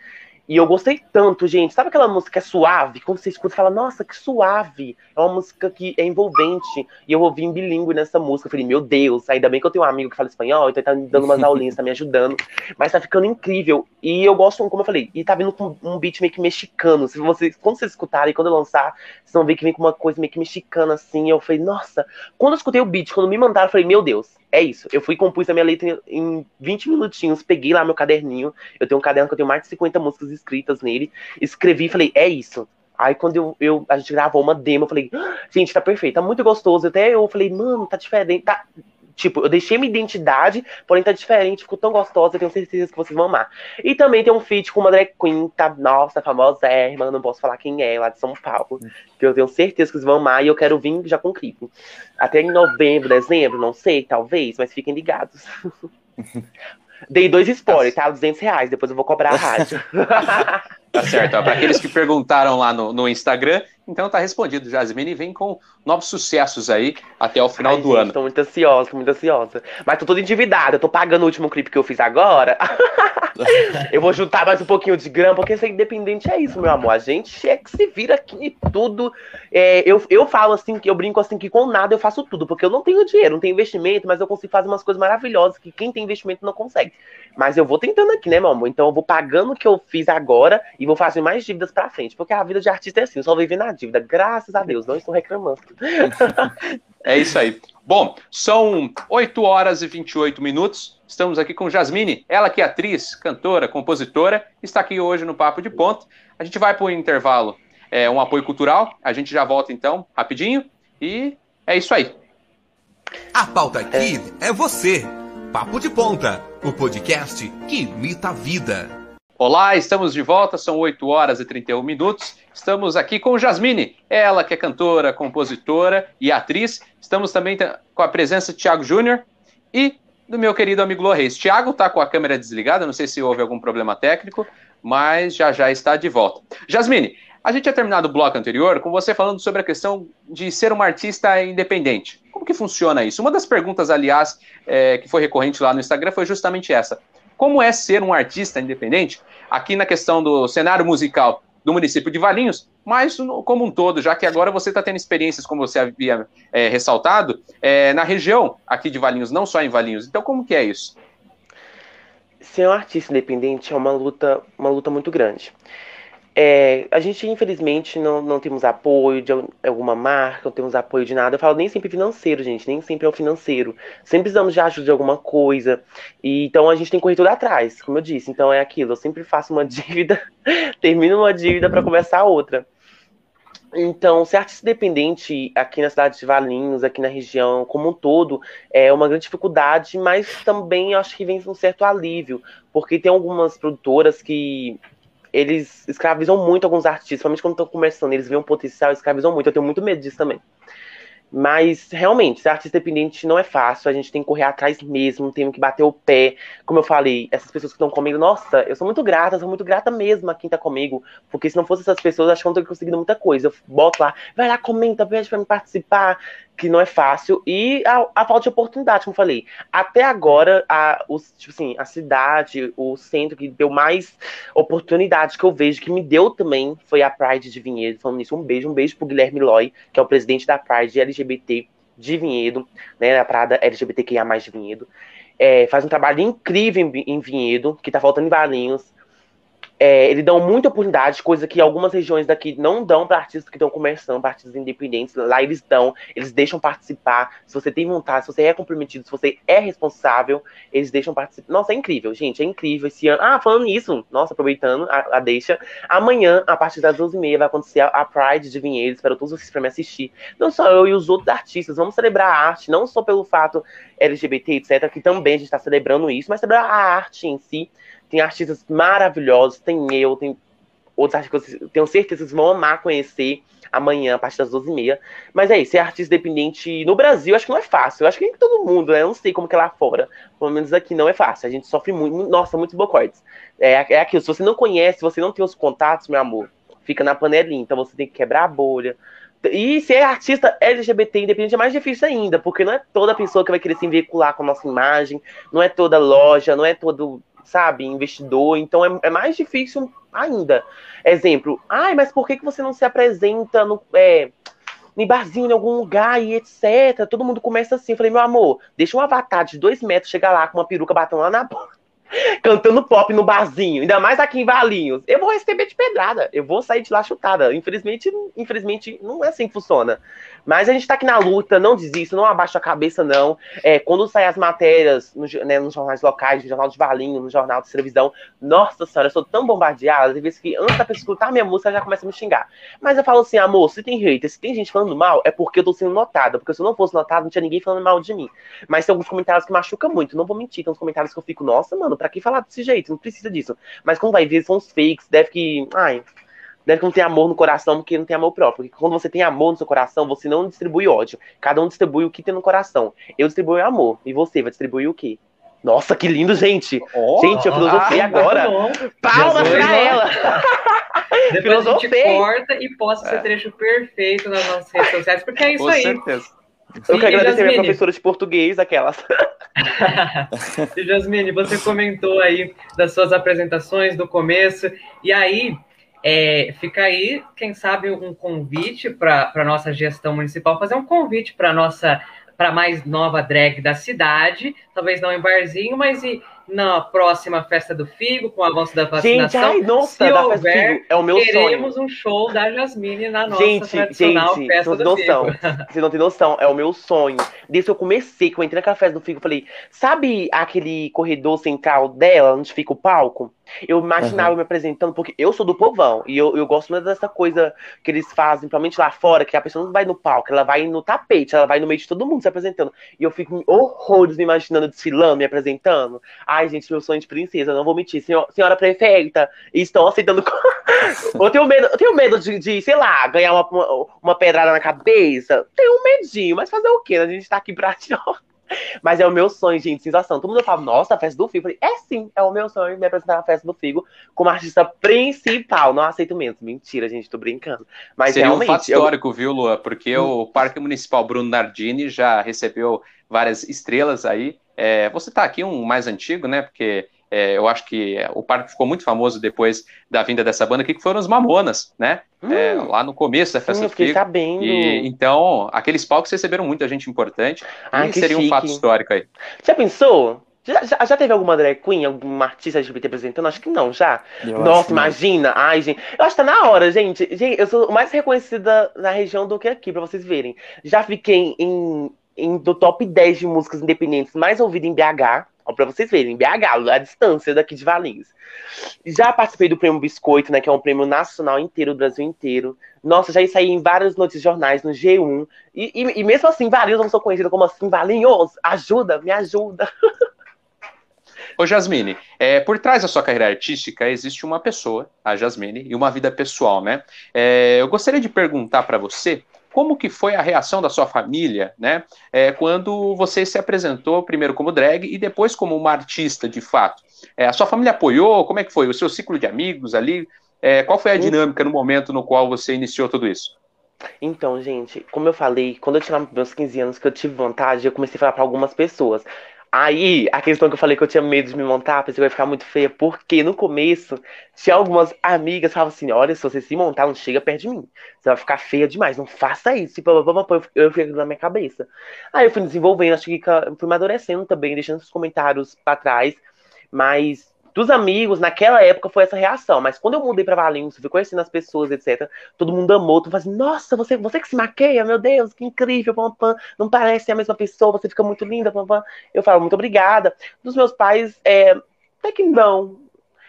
E eu gostei tanto, gente. Sabe aquela música que é suave? Quando você escuta, fala, nossa, que suave. É uma música que é envolvente. E eu ouvi em bilíngue nessa música. Eu falei, meu Deus, ainda bem que eu tenho um amigo que fala espanhol, então ele tá me dando umas aulinhas, tá me ajudando. Mas tá ficando incrível. E eu gosto, como eu falei, e tá vindo com um beat meio que mexicano. Se vocês, quando vocês escutarem, quando eu lançar, vocês vão ver que vem com uma coisa meio que mexicana, assim. Eu falei, nossa. Quando eu escutei o beat, quando me mandaram, eu falei, meu Deus, é isso. Eu fui compus a minha letra em 20 minutinhos, peguei lá meu caderninho. Eu tenho um caderno que eu tenho mais de 50 músicas escritas nele. Escrevi e falei, é isso. Aí quando eu, eu, a gente gravou uma demo, eu falei, ah, gente, tá perfeito, tá muito gostoso. Até eu falei, mano, tá diferente, tá. Tipo, eu deixei minha identidade, porém tá diferente, ficou tão gostosa, eu tenho certeza que vocês vão amar. E também tem um feat com uma drag queen, tá, nossa, famosa irmã, não posso falar quem é, lá de São Paulo, que eu tenho certeza que vocês vão amar, e eu quero vir já com clipe. Até em novembro, dezembro, não sei, talvez, mas fiquem ligados. Dei dois spoilers, tá? 200 reais, depois eu vou cobrar a rádio. Tá certo. Para aqueles que perguntaram lá no, no Instagram, então tá respondido. Jasmine vem com novos sucessos aí até o final Ai, do gente, ano. Tô muito ansiosa, tô muito ansiosa. Mas tô toda endividada. Eu tô pagando o último clipe que eu fiz agora. eu vou juntar mais um pouquinho de grana, porque ser independente é isso, meu amor. A gente é que se vira aqui tudo. É, eu, eu falo assim, que eu brinco assim, que com nada eu faço tudo, porque eu não tenho dinheiro, não tenho investimento, mas eu consigo fazer umas coisas maravilhosas que quem tem investimento não consegue. Mas eu vou tentando aqui, né, meu amor? Então eu vou pagando o que eu fiz agora e vou fazer mais dívidas pra frente. Porque a vida de artista é assim, eu só viver na dívida. Graças a Deus, não estou reclamando. é isso aí. Bom, são 8 horas e 28 minutos. Estamos aqui com Jasmine, ela que é atriz, cantora, compositora, está aqui hoje no Papo de Ponto. A gente vai para o intervalo, é, um apoio cultural. A gente já volta então, rapidinho. E é isso aí. A pauta aqui é você. Papo de Ponta, o podcast que imita a vida. Olá, estamos de volta, são 8 horas e 31 minutos. Estamos aqui com Jasmine, ela que é cantora, compositora e atriz. Estamos também com a presença de Thiago Júnior e do meu querido amigo Lorreis. Thiago está com a câmera desligada, não sei se houve algum problema técnico, mas já já está de volta. Jasmine, a gente tinha terminado o bloco anterior com você falando sobre a questão de ser uma artista independente. Como que funciona isso? Uma das perguntas, aliás, é, que foi recorrente lá no Instagram foi justamente essa como é ser um artista independente, aqui na questão do cenário musical do município de Valinhos, mas como um todo, já que agora você está tendo experiências, como você havia é, ressaltado, é, na região aqui de Valinhos, não só em Valinhos. Então, como que é isso? Ser um artista independente é uma luta, uma luta muito grande. É, a gente, infelizmente, não, não temos apoio de alguma marca, não temos apoio de nada. Eu falo nem sempre financeiro, gente, nem sempre é o financeiro. Sempre precisamos de ajuda de alguma coisa. E, então a gente tem que correr tudo atrás, como eu disse. Então é aquilo, eu sempre faço uma dívida, termino uma dívida para começar outra. Então, ser artista independente aqui na cidade de Valinhos, aqui na região como um todo, é uma grande dificuldade, mas também acho que vem um certo alívio, porque tem algumas produtoras que eles escravizam muito alguns artistas, principalmente quando estão começando, eles veem um potencial, escravizam muito. Eu tenho muito medo disso também. Mas, realmente, ser artista independente não é fácil, a gente tem que correr atrás mesmo, tem que bater o pé. Como eu falei, essas pessoas que estão comigo, nossa, eu sou muito grata, sou muito grata mesmo a quem tá comigo, porque se não fosse essas pessoas, acho que eu não teria conseguido muita coisa. Eu boto lá, vai lá, comenta, pede pra me participar, que não é fácil, e a, a, falta de oportunidade, como eu falei. Até agora, a, os, tipo assim, a cidade, o centro que deu mais oportunidade que eu vejo, que me deu também, foi a Pride de Vinhedo. Falando nisso, um beijo, um beijo pro Guilherme Loy, que é o presidente da Pride LGBT de Vinhedo, né, da Prada LGBTQIA+, de Vinhedo. É, faz um trabalho incrível em, em Vinhedo, que tá faltando em Valinhos. É, eles dão muita oportunidade, coisa que algumas regiões daqui não dão para artistas que estão começando, para artistas independentes. Lá eles dão, eles deixam participar. Se você tem vontade, se você é comprometido, se você é responsável, eles deixam participar. Nossa, é incrível, gente, é incrível. Esse ano. Ah, falando nisso, nossa, aproveitando a, a deixa. Amanhã, a partir das 12h30, vai acontecer a, Pride de Vinhedo. Espero todos vocês para me assistir. Não só eu e os outros artistas. Vamos celebrar a arte, não só pelo fato LGBT, etc., que também a gente está celebrando isso, mas celebrar a arte em si tem artistas maravilhosos, tem eu, tem outros artistas que eu tenho certeza que vocês vão amar conhecer amanhã, a partir das 12h30. Mas é isso, ser artista independente no Brasil, acho que não é fácil. Eu acho que nem todo mundo, né? Eu não sei como que é lá fora. Pelo menos aqui não é fácil. A gente sofre muito, nossa, muitos bocoides. É, é aquilo, se você não conhece, se você não tem os contatos, meu amor, fica na panelinha. Então você tem que quebrar a bolha. E ser artista LGBT independente é mais difícil ainda, porque não é toda pessoa que vai querer se vincular com a nossa imagem, não é toda loja, não é todo sabe, investidor, então é, é mais difícil ainda. Exemplo, ai, mas por que, que você não se apresenta no. É, em barzinho, em algum lugar e etc. Todo mundo começa assim. Eu falei, meu amor, deixa um avatar de dois metros chegar lá com uma peruca batendo lá na porta cantando pop no barzinho, ainda mais aqui em Valinhos, eu vou receber de pedrada, eu vou sair de lá chutada. Infelizmente, infelizmente não é assim que funciona. Mas a gente tá aqui na luta, não desista, não abaixa a cabeça, não. É, quando saem as matérias no, né, nos jornais locais, no Jornal de Valinhos, no Jornal de Televisão, nossa senhora, eu sou tão bombardeada, às vezes que antes da pessoa escutar minha música, já começa a me xingar. Mas eu falo assim, amor, se tem hater, se tem gente falando mal, é porque eu tô sendo notada, porque se eu não fosse notada, não tinha ninguém falando mal de mim. Mas tem alguns comentários que machucam muito, não vou mentir, tem uns comentários que eu fico, nossa, mano, pra que falar desse jeito? Não precisa disso. Mas como vai ver, são os fakes, deve que. Ai. Deve que não tem amor no coração, porque não tem amor próprio. Porque quando você tem amor no seu coração, você não distribui ódio. Cada um distribui o que tem no coração. Eu distribuo amor. E você vai distribuir o quê? Nossa, que lindo, gente! Oh, gente, eu filosofei ah, agora. Palmas pra ela! Depois filosofei. a gente corta e posta é. esse trecho perfeito nas nossas redes sociais, porque é isso Com aí. Certeza. Eu quero agradecer a minha professora de português, aquelas. Jasmine, você comentou aí das suas apresentações do começo, e aí é, fica aí, quem sabe, um convite para a nossa gestão municipal, fazer um convite para nossa para mais nova drag da cidade, talvez não em barzinho, mas e na próxima festa do Figo, com o avanço da vacinação. Gente, ai, nossa, se da houver, festa do Figo, é o meu queremos sonho. um show da Jasmine na nossa gente, tradicional gente, festa do noção, Figo. Você não tem noção, é o meu sonho. Desde que eu comecei, que eu entrei na festa do Figo, eu falei, sabe aquele corredor central dela, onde fica o palco? Eu imaginava uhum. me apresentando, porque eu sou do povão, e eu, eu gosto muito dessa coisa que eles fazem, principalmente lá fora, que a pessoa não vai no palco, ela vai no tapete, ela vai no meio de todo mundo se apresentando. E eu fico horrores me imaginando desfilando, me apresentando. Ai, gente, meu sonho de princesa, não vou mentir. Senhor, senhora prefeita, estão aceitando. eu tenho medo, eu tenho medo de, de sei lá, ganhar uma, uma, uma, pedrada na cabeça. Tenho um medinho, mas fazer o quê? A gente tá aqui pra Mas é o meu sonho, gente, sensação. Todo mundo fala, nossa, a festa do Figo. Eu falei, é sim, é o meu sonho me apresentar na festa do Figo como artista principal. Não aceito menos. Mentira, gente, tô brincando. Mas Seria realmente. um fato histórico, eu... viu, Lua? Porque hum. o Parque Municipal Bruno Nardini já recebeu várias estrelas aí. É, você tá aqui um mais antigo, né? Porque é, eu acho que o parque ficou muito famoso depois da vinda dessa banda aqui, que foram os Mamonas, né? Hum, é, lá no começo da festa sim, eu fiquei sabendo. E, então, aqueles palcos receberam muita gente importante. Ah, e seria chique. um fato histórico aí. Já pensou? Já, já, já, teve alguma drag queen, alguma artista LGBT apresentando? Acho que não, já. Eu Nossa, imagina. Não. Ai, gente. Eu acho que tá na hora, gente. Gente, eu sou mais reconhecida na região do que aqui, pra vocês verem. Já fiquei em, em do top 10 de músicas independentes mais ouvidas em BH Ó, pra vocês verem, BH, a distância daqui de Valinhos. Já participei do Prêmio Biscoito, né? Que é um prêmio nacional inteiro, do Brasil inteiro. Nossa, já saí em vários notícias jornais, no G1. E, e, e mesmo assim, Valinhos não sou conhecida como assim, Valinhos, ajuda, me ajuda. Ô Jasmine, é, por trás da sua carreira artística existe uma pessoa, a Jasmine, e uma vida pessoal, né? É, eu gostaria de perguntar para você como que foi a reação da sua família, né, é, quando você se apresentou primeiro como drag e depois como uma artista de fato? É, a sua família apoiou? Como é que foi? O seu ciclo de amigos ali? É, qual foi a dinâmica no momento no qual você iniciou tudo isso? Então, gente, como eu falei, quando eu tinha meus 15 anos que eu tive vontade, eu comecei a falar para algumas pessoas. Aí, a questão que eu falei que eu tinha medo de me montar, pensei que ia ficar muito feia, porque no começo tinha algumas amigas que falavam assim: olha, se você se montar, não chega perto de mim. Você vai ficar feia demais, não faça isso. E eu fiquei na minha cabeça. Aí eu fui desenvolvendo, acho que fui amadurecendo também, deixando os comentários para trás. Mas dos amigos, naquela época foi essa reação. Mas quando eu mudei pra Valinhos, fui conhecendo as pessoas, etc., todo mundo amou. Tu fala assim, nossa, você, você que se maqueia, meu Deus, que incrível, pam, pam. não parece a mesma pessoa, você fica muito linda, pam, pam. Eu falo, muito obrigada. Dos meus pais, é, até que não.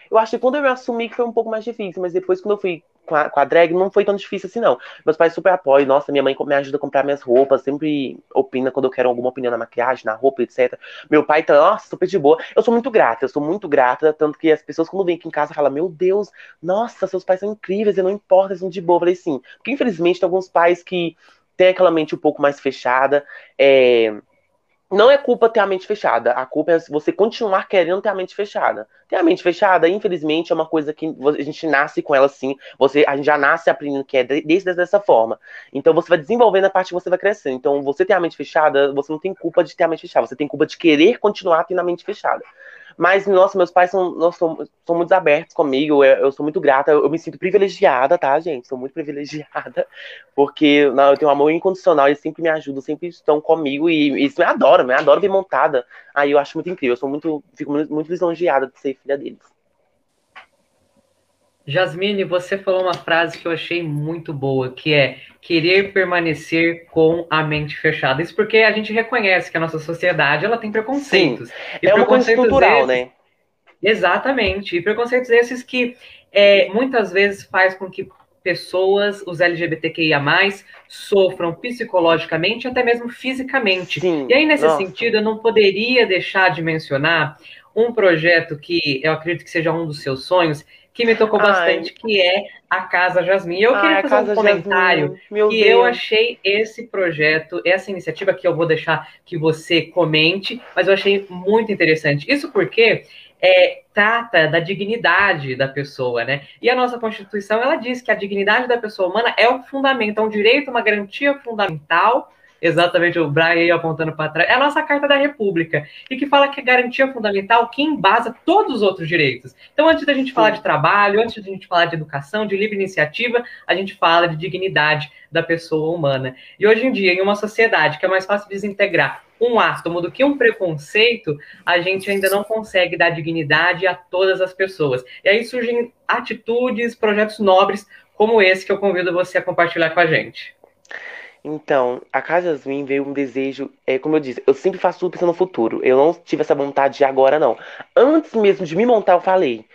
Eu acho que quando eu me assumi que foi um pouco mais difícil, mas depois quando eu fui com a, com a drag não foi tão difícil assim, não. Meus pais super apoiam. Nossa, minha mãe me ajuda a comprar minhas roupas, sempre opina quando eu quero alguma opinião na maquiagem, na roupa, etc. Meu pai tá, nossa, super de boa. Eu sou muito grata, eu sou muito grata, tanto que as pessoas quando vêm aqui em casa falam, meu Deus, nossa, seus pais são incríveis, e não importa, eles são de boa. Eu falei, sim. Porque infelizmente tem alguns pais que têm aquela mente um pouco mais fechada, é não é culpa ter a mente fechada. A culpa é você continuar querendo ter a mente fechada. Ter a mente fechada, infelizmente, é uma coisa que a gente nasce com ela assim. Você, a gente já nasce aprendendo que é desde dessa forma. Então você vai desenvolvendo a parte que você vai crescendo. Então você ter a mente fechada, você não tem culpa de ter a mente fechada. Você tem culpa de querer continuar tendo a mente fechada. Mas, nossa, meus pais são, nossa, são, são muito abertos comigo, eu, eu sou muito grata, eu, eu, me sinto privilegiada, tá, gente? Sou muito privilegiada, porque não, eu tenho um amor incondicional, eles sempre me ajudam, sempre estão comigo e eles me adoram, me adoram ver montada. Aí eu acho muito incrível, eu sou muito, fico muito, muito lisonjeada de ser filha deles. Jasmine, você falou uma frase que eu achei muito boa, que é querer permanecer com a mente fechada. Isso porque a gente reconhece que a nossa sociedade ela tem preconceitos. Sim. E é uma coisa cultural, né? Exatamente. E preconceitos esses que é, muitas vezes faz com que pessoas, os LGBTQIA+, sofram psicologicamente, até mesmo fisicamente. Sim. E aí, nesse Nossa. sentido, eu não poderia deixar de mencionar um projeto que eu acredito que seja um dos seus sonhos, que me tocou bastante, Ai. que é a Casa Jasmine. Eu Ai, queria fazer um comentário que Deus. eu achei esse projeto, essa iniciativa que eu vou deixar que você comente, mas eu achei muito interessante. Isso porque é, trata da dignidade da pessoa, né? E a nossa Constituição, ela diz que a dignidade da pessoa humana é o fundamento, é um direito, uma garantia fundamental exatamente o Brian aí apontando para trás, é a nossa Carta da República, e que fala que é garantia fundamental que embasa todos os outros direitos. Então, antes da gente falar de trabalho, antes da gente falar de educação, de livre iniciativa, a gente fala de dignidade da pessoa humana. E hoje em dia, em uma sociedade que é mais fácil desintegrar um átomo do que um preconceito, a gente ainda não consegue dar dignidade a todas as pessoas. E aí surgem atitudes, projetos nobres como esse que eu convido você a compartilhar com a gente. Então, a Casa Jasmine veio um desejo, é, como eu disse, eu sempre faço tudo pensando no futuro. Eu não tive essa vontade de agora, não. Antes mesmo de me montar, eu falei.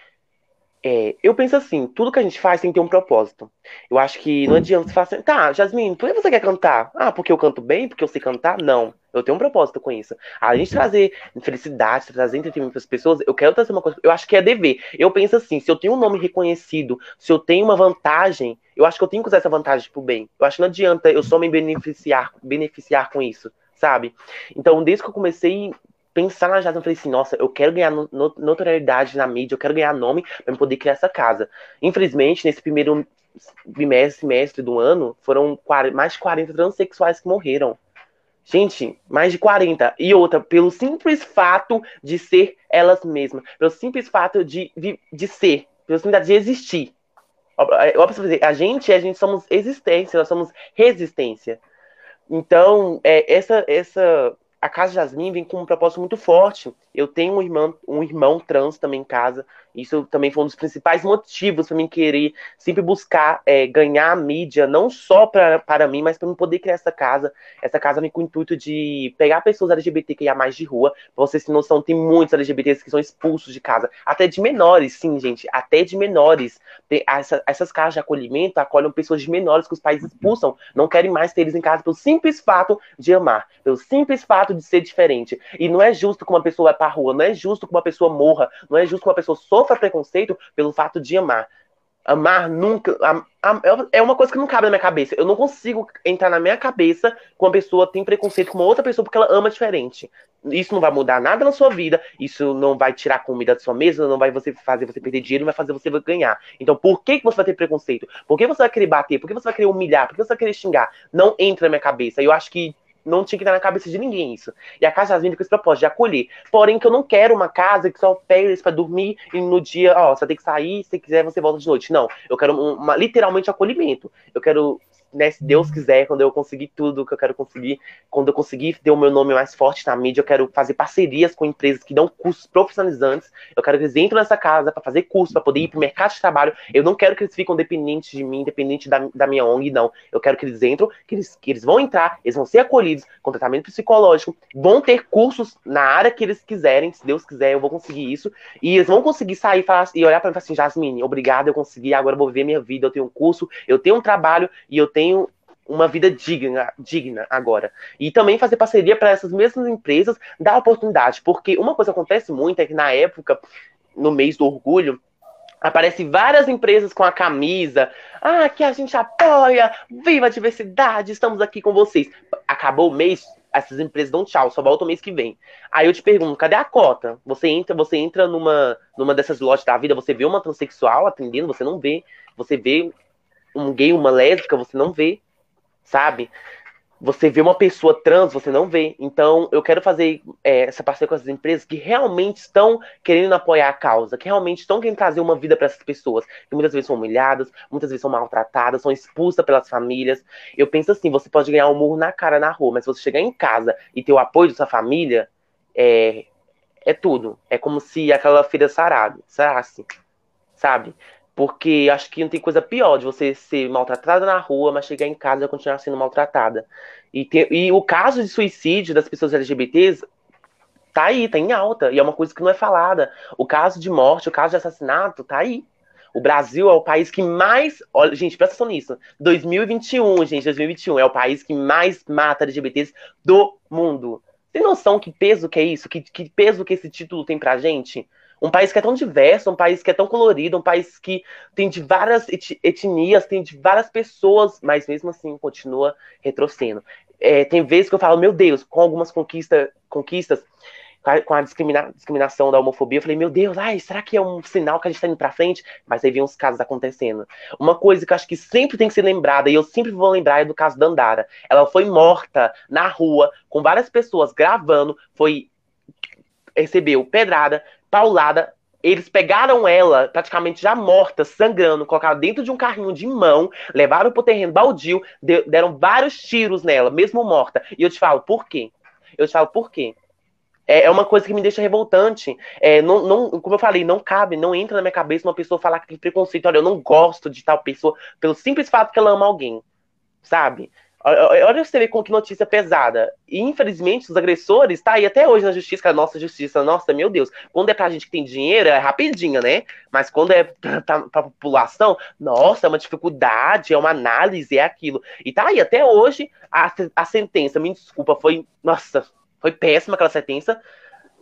É, eu penso assim, tudo que a gente faz tem que ter um propósito. Eu acho que não adianta você falar assim, tá, Jasmine, por que você quer cantar? Ah, porque eu canto bem? Porque eu sei cantar? Não. Eu tenho um propósito com isso. A gente trazer felicidade, trazer entretenimento para as pessoas, eu quero trazer uma coisa. Eu acho que é dever. Eu penso assim, se eu tenho um nome reconhecido, se eu tenho uma vantagem, eu acho que eu tenho que usar essa vantagem pro bem. Eu acho que não adianta eu só me beneficiar, beneficiar com isso, sabe? Então, desde que eu comecei pensar na Jasmine, eu falei assim, nossa, eu quero ganhar notoriedade na mídia, eu quero ganhar nome para poder criar essa casa. Infelizmente, nesse primeiro bimestre, semestre do ano, foram mais de 40 transexuais que morreram. Gente, mais de 40. E outra, pelo simples fato de ser elas mesmas. Pelo simples fato de, de, ser. Pelo simples fato de existir. A gente, a gente somos existência, nós somos resistência. Então, é, essa, essa, a Casa Jasmine vem com um propósito muito forte. Eu tenho um irmão, um irmão trans também em casa. Isso também foi um dos principais motivos para mim querer sempre buscar é, ganhar a mídia, não só pra, para mim, mas para eu poder criar essa casa. Essa casa vem com o intuito de pegar pessoas LGBTQIA mais de rua. Pra vocês terem noção, tem muitos LGBTs que são expulsos de casa. Até de menores, sim, gente. Até de menores. Essa, essas casas de acolhimento acolhem pessoas de menores que os pais expulsam. Não querem mais ter eles em casa pelo simples fato de amar. Pelo simples fato de ser diferente. E não é justo que uma pessoa vá pra rua. Não é justo que uma pessoa morra. Não é justo que uma pessoa sofra sofra preconceito pelo fato de amar. Amar nunca. Am, am, é uma coisa que não cabe na minha cabeça. Eu não consigo entrar na minha cabeça com uma pessoa tem preconceito com uma outra pessoa porque ela ama diferente. Isso não vai mudar nada na sua vida. Isso não vai tirar comida da sua mesa. Não vai você fazer você perder dinheiro. Não vai fazer você ganhar. Então, por que, que você vai ter preconceito? Por que você vai querer bater? Por que você vai querer humilhar? Por que você vai querer xingar? Não entra na minha cabeça. Eu acho que não tinha que estar na cabeça de ninguém isso. E a casa Jasmine com esse propósito de acolher. Porém, que eu não quero uma casa que só pega eles pra dormir e no dia, ó, você tem que sair, se quiser você volta de noite. Não, eu quero uma, literalmente acolhimento. Eu quero né, se Deus quiser, quando eu conseguir tudo que eu quero conseguir, quando eu conseguir ter o meu nome mais forte na mídia, eu quero fazer parcerias com empresas que dão cursos profissionalizantes. Eu quero que eles entrem nessa casa para fazer curso, para poder ir para o mercado de trabalho. Eu não quero que eles fiquem dependentes de mim, dependentes da, da minha ONG, não. Eu quero que eles entrem, que eles, que eles vão entrar, eles vão ser acolhidos com tratamento psicológico, vão ter cursos na área que eles quiserem, se Deus quiser, eu vou conseguir isso. E eles vão conseguir sair e, e olhar para mim e falar assim: Jasmine, obrigado, eu consegui, agora eu vou viver minha vida, eu tenho um curso, eu tenho um trabalho e eu tenho uma vida digna, digna agora. E também fazer parceria para essas mesmas empresas dar oportunidade, porque uma coisa que acontece muito é que na época, no mês do orgulho, aparece várias empresas com a camisa, ah, que a gente apoia, viva a diversidade, estamos aqui com vocês. Acabou o mês, essas empresas dão tchau, só volta o mês que vem. Aí eu te pergunto, cadê a cota? Você entra, você entra numa, numa dessas lojas da vida, você vê uma transexual atendendo, você não vê. Você vê um gay, uma lésbica, você não vê, sabe? Você vê uma pessoa trans, você não vê. Então, eu quero fazer é, essa parceria com essas empresas que realmente estão querendo apoiar a causa, que realmente estão querendo trazer uma vida para essas pessoas, que muitas vezes são humilhadas, muitas vezes são maltratadas, são expulsas pelas famílias. Eu penso assim: você pode ganhar um murro na cara na rua, mas se você chegar em casa e ter o apoio da sua família, é, é tudo. É como se aquela filha sarada, sarasse, sabe? Porque acho que não tem coisa pior de você ser maltratada na rua, mas chegar em casa e continuar sendo maltratada. E, e o caso de suicídio das pessoas LGBTs tá aí, tá em alta. E é uma coisa que não é falada. O caso de morte, o caso de assassinato, tá aí. O Brasil é o país que mais. Olha, gente, presta atenção nisso. 2021, gente, 2021 é o país que mais mata LGBTs do mundo. Tem noção que peso que é isso? Que, que peso que esse título tem pra gente? Um país que é tão diverso, um país que é tão colorido, um país que tem de várias etnias, tem de várias pessoas, mas mesmo assim continua retrocedendo. É, tem vezes que eu falo, meu Deus, com algumas conquista, conquistas, com a discrimina, discriminação da homofobia, eu falei, meu Deus, ai, será que é um sinal que a gente está indo para frente? Mas aí vem uns casos acontecendo. Uma coisa que eu acho que sempre tem que ser lembrada, e eu sempre vou lembrar, é do caso da Andara. Ela foi morta na rua, com várias pessoas gravando, foi recebeu pedrada, paulada. Eles pegaram ela, praticamente já morta, sangrando, colocaram dentro de um carrinho de mão, levaram pro terreno baldio, deram vários tiros nela, mesmo morta. E eu te falo, por quê? Eu te falo, por quê? É, é uma coisa que me deixa revoltante. É, não, não, como eu falei, não cabe, não entra na minha cabeça uma pessoa falar que preconceito. Olha, eu não gosto de tal pessoa pelo simples fato que ela ama alguém. Sabe? Olha você com que notícia pesada. E, infelizmente, os agressores tá aí até hoje na justiça, nossa justiça, nossa, meu Deus. Quando é pra gente que tem dinheiro, é rapidinho, né? Mas quando é pra, pra, pra população, nossa, é uma dificuldade, é uma análise, é aquilo. E tá aí, até hoje, a, a sentença, me desculpa, foi, nossa, foi péssima aquela sentença,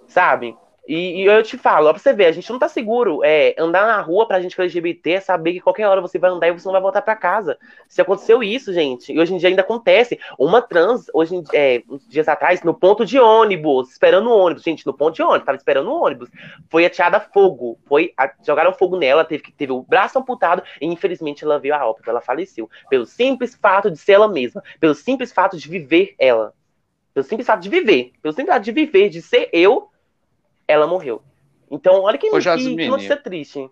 sabe? E, e, eu te falo, ó, pra você ver, a gente não tá seguro. É, andar na rua pra gente que LGBT é saber que qualquer hora você vai andar e você não vai voltar para casa. Se aconteceu isso, gente, e hoje em dia ainda acontece. Uma trans, hoje em, é, dias atrás, no ponto de ônibus, esperando o ônibus, gente, no ponto de ônibus, tava esperando o ônibus, foi ateada fogo. Foi, a, jogaram fogo nela, teve, teve o braço amputado e infelizmente ela veio a óbito, ela faleceu. Pelo simples fato de ser ela mesma, pelo simples fato de viver ela. Pelo simples fato de viver, pelo simples fato de viver, de ser eu ela morreu. Então, olha que, Ô, Jasmine, que notícia triste.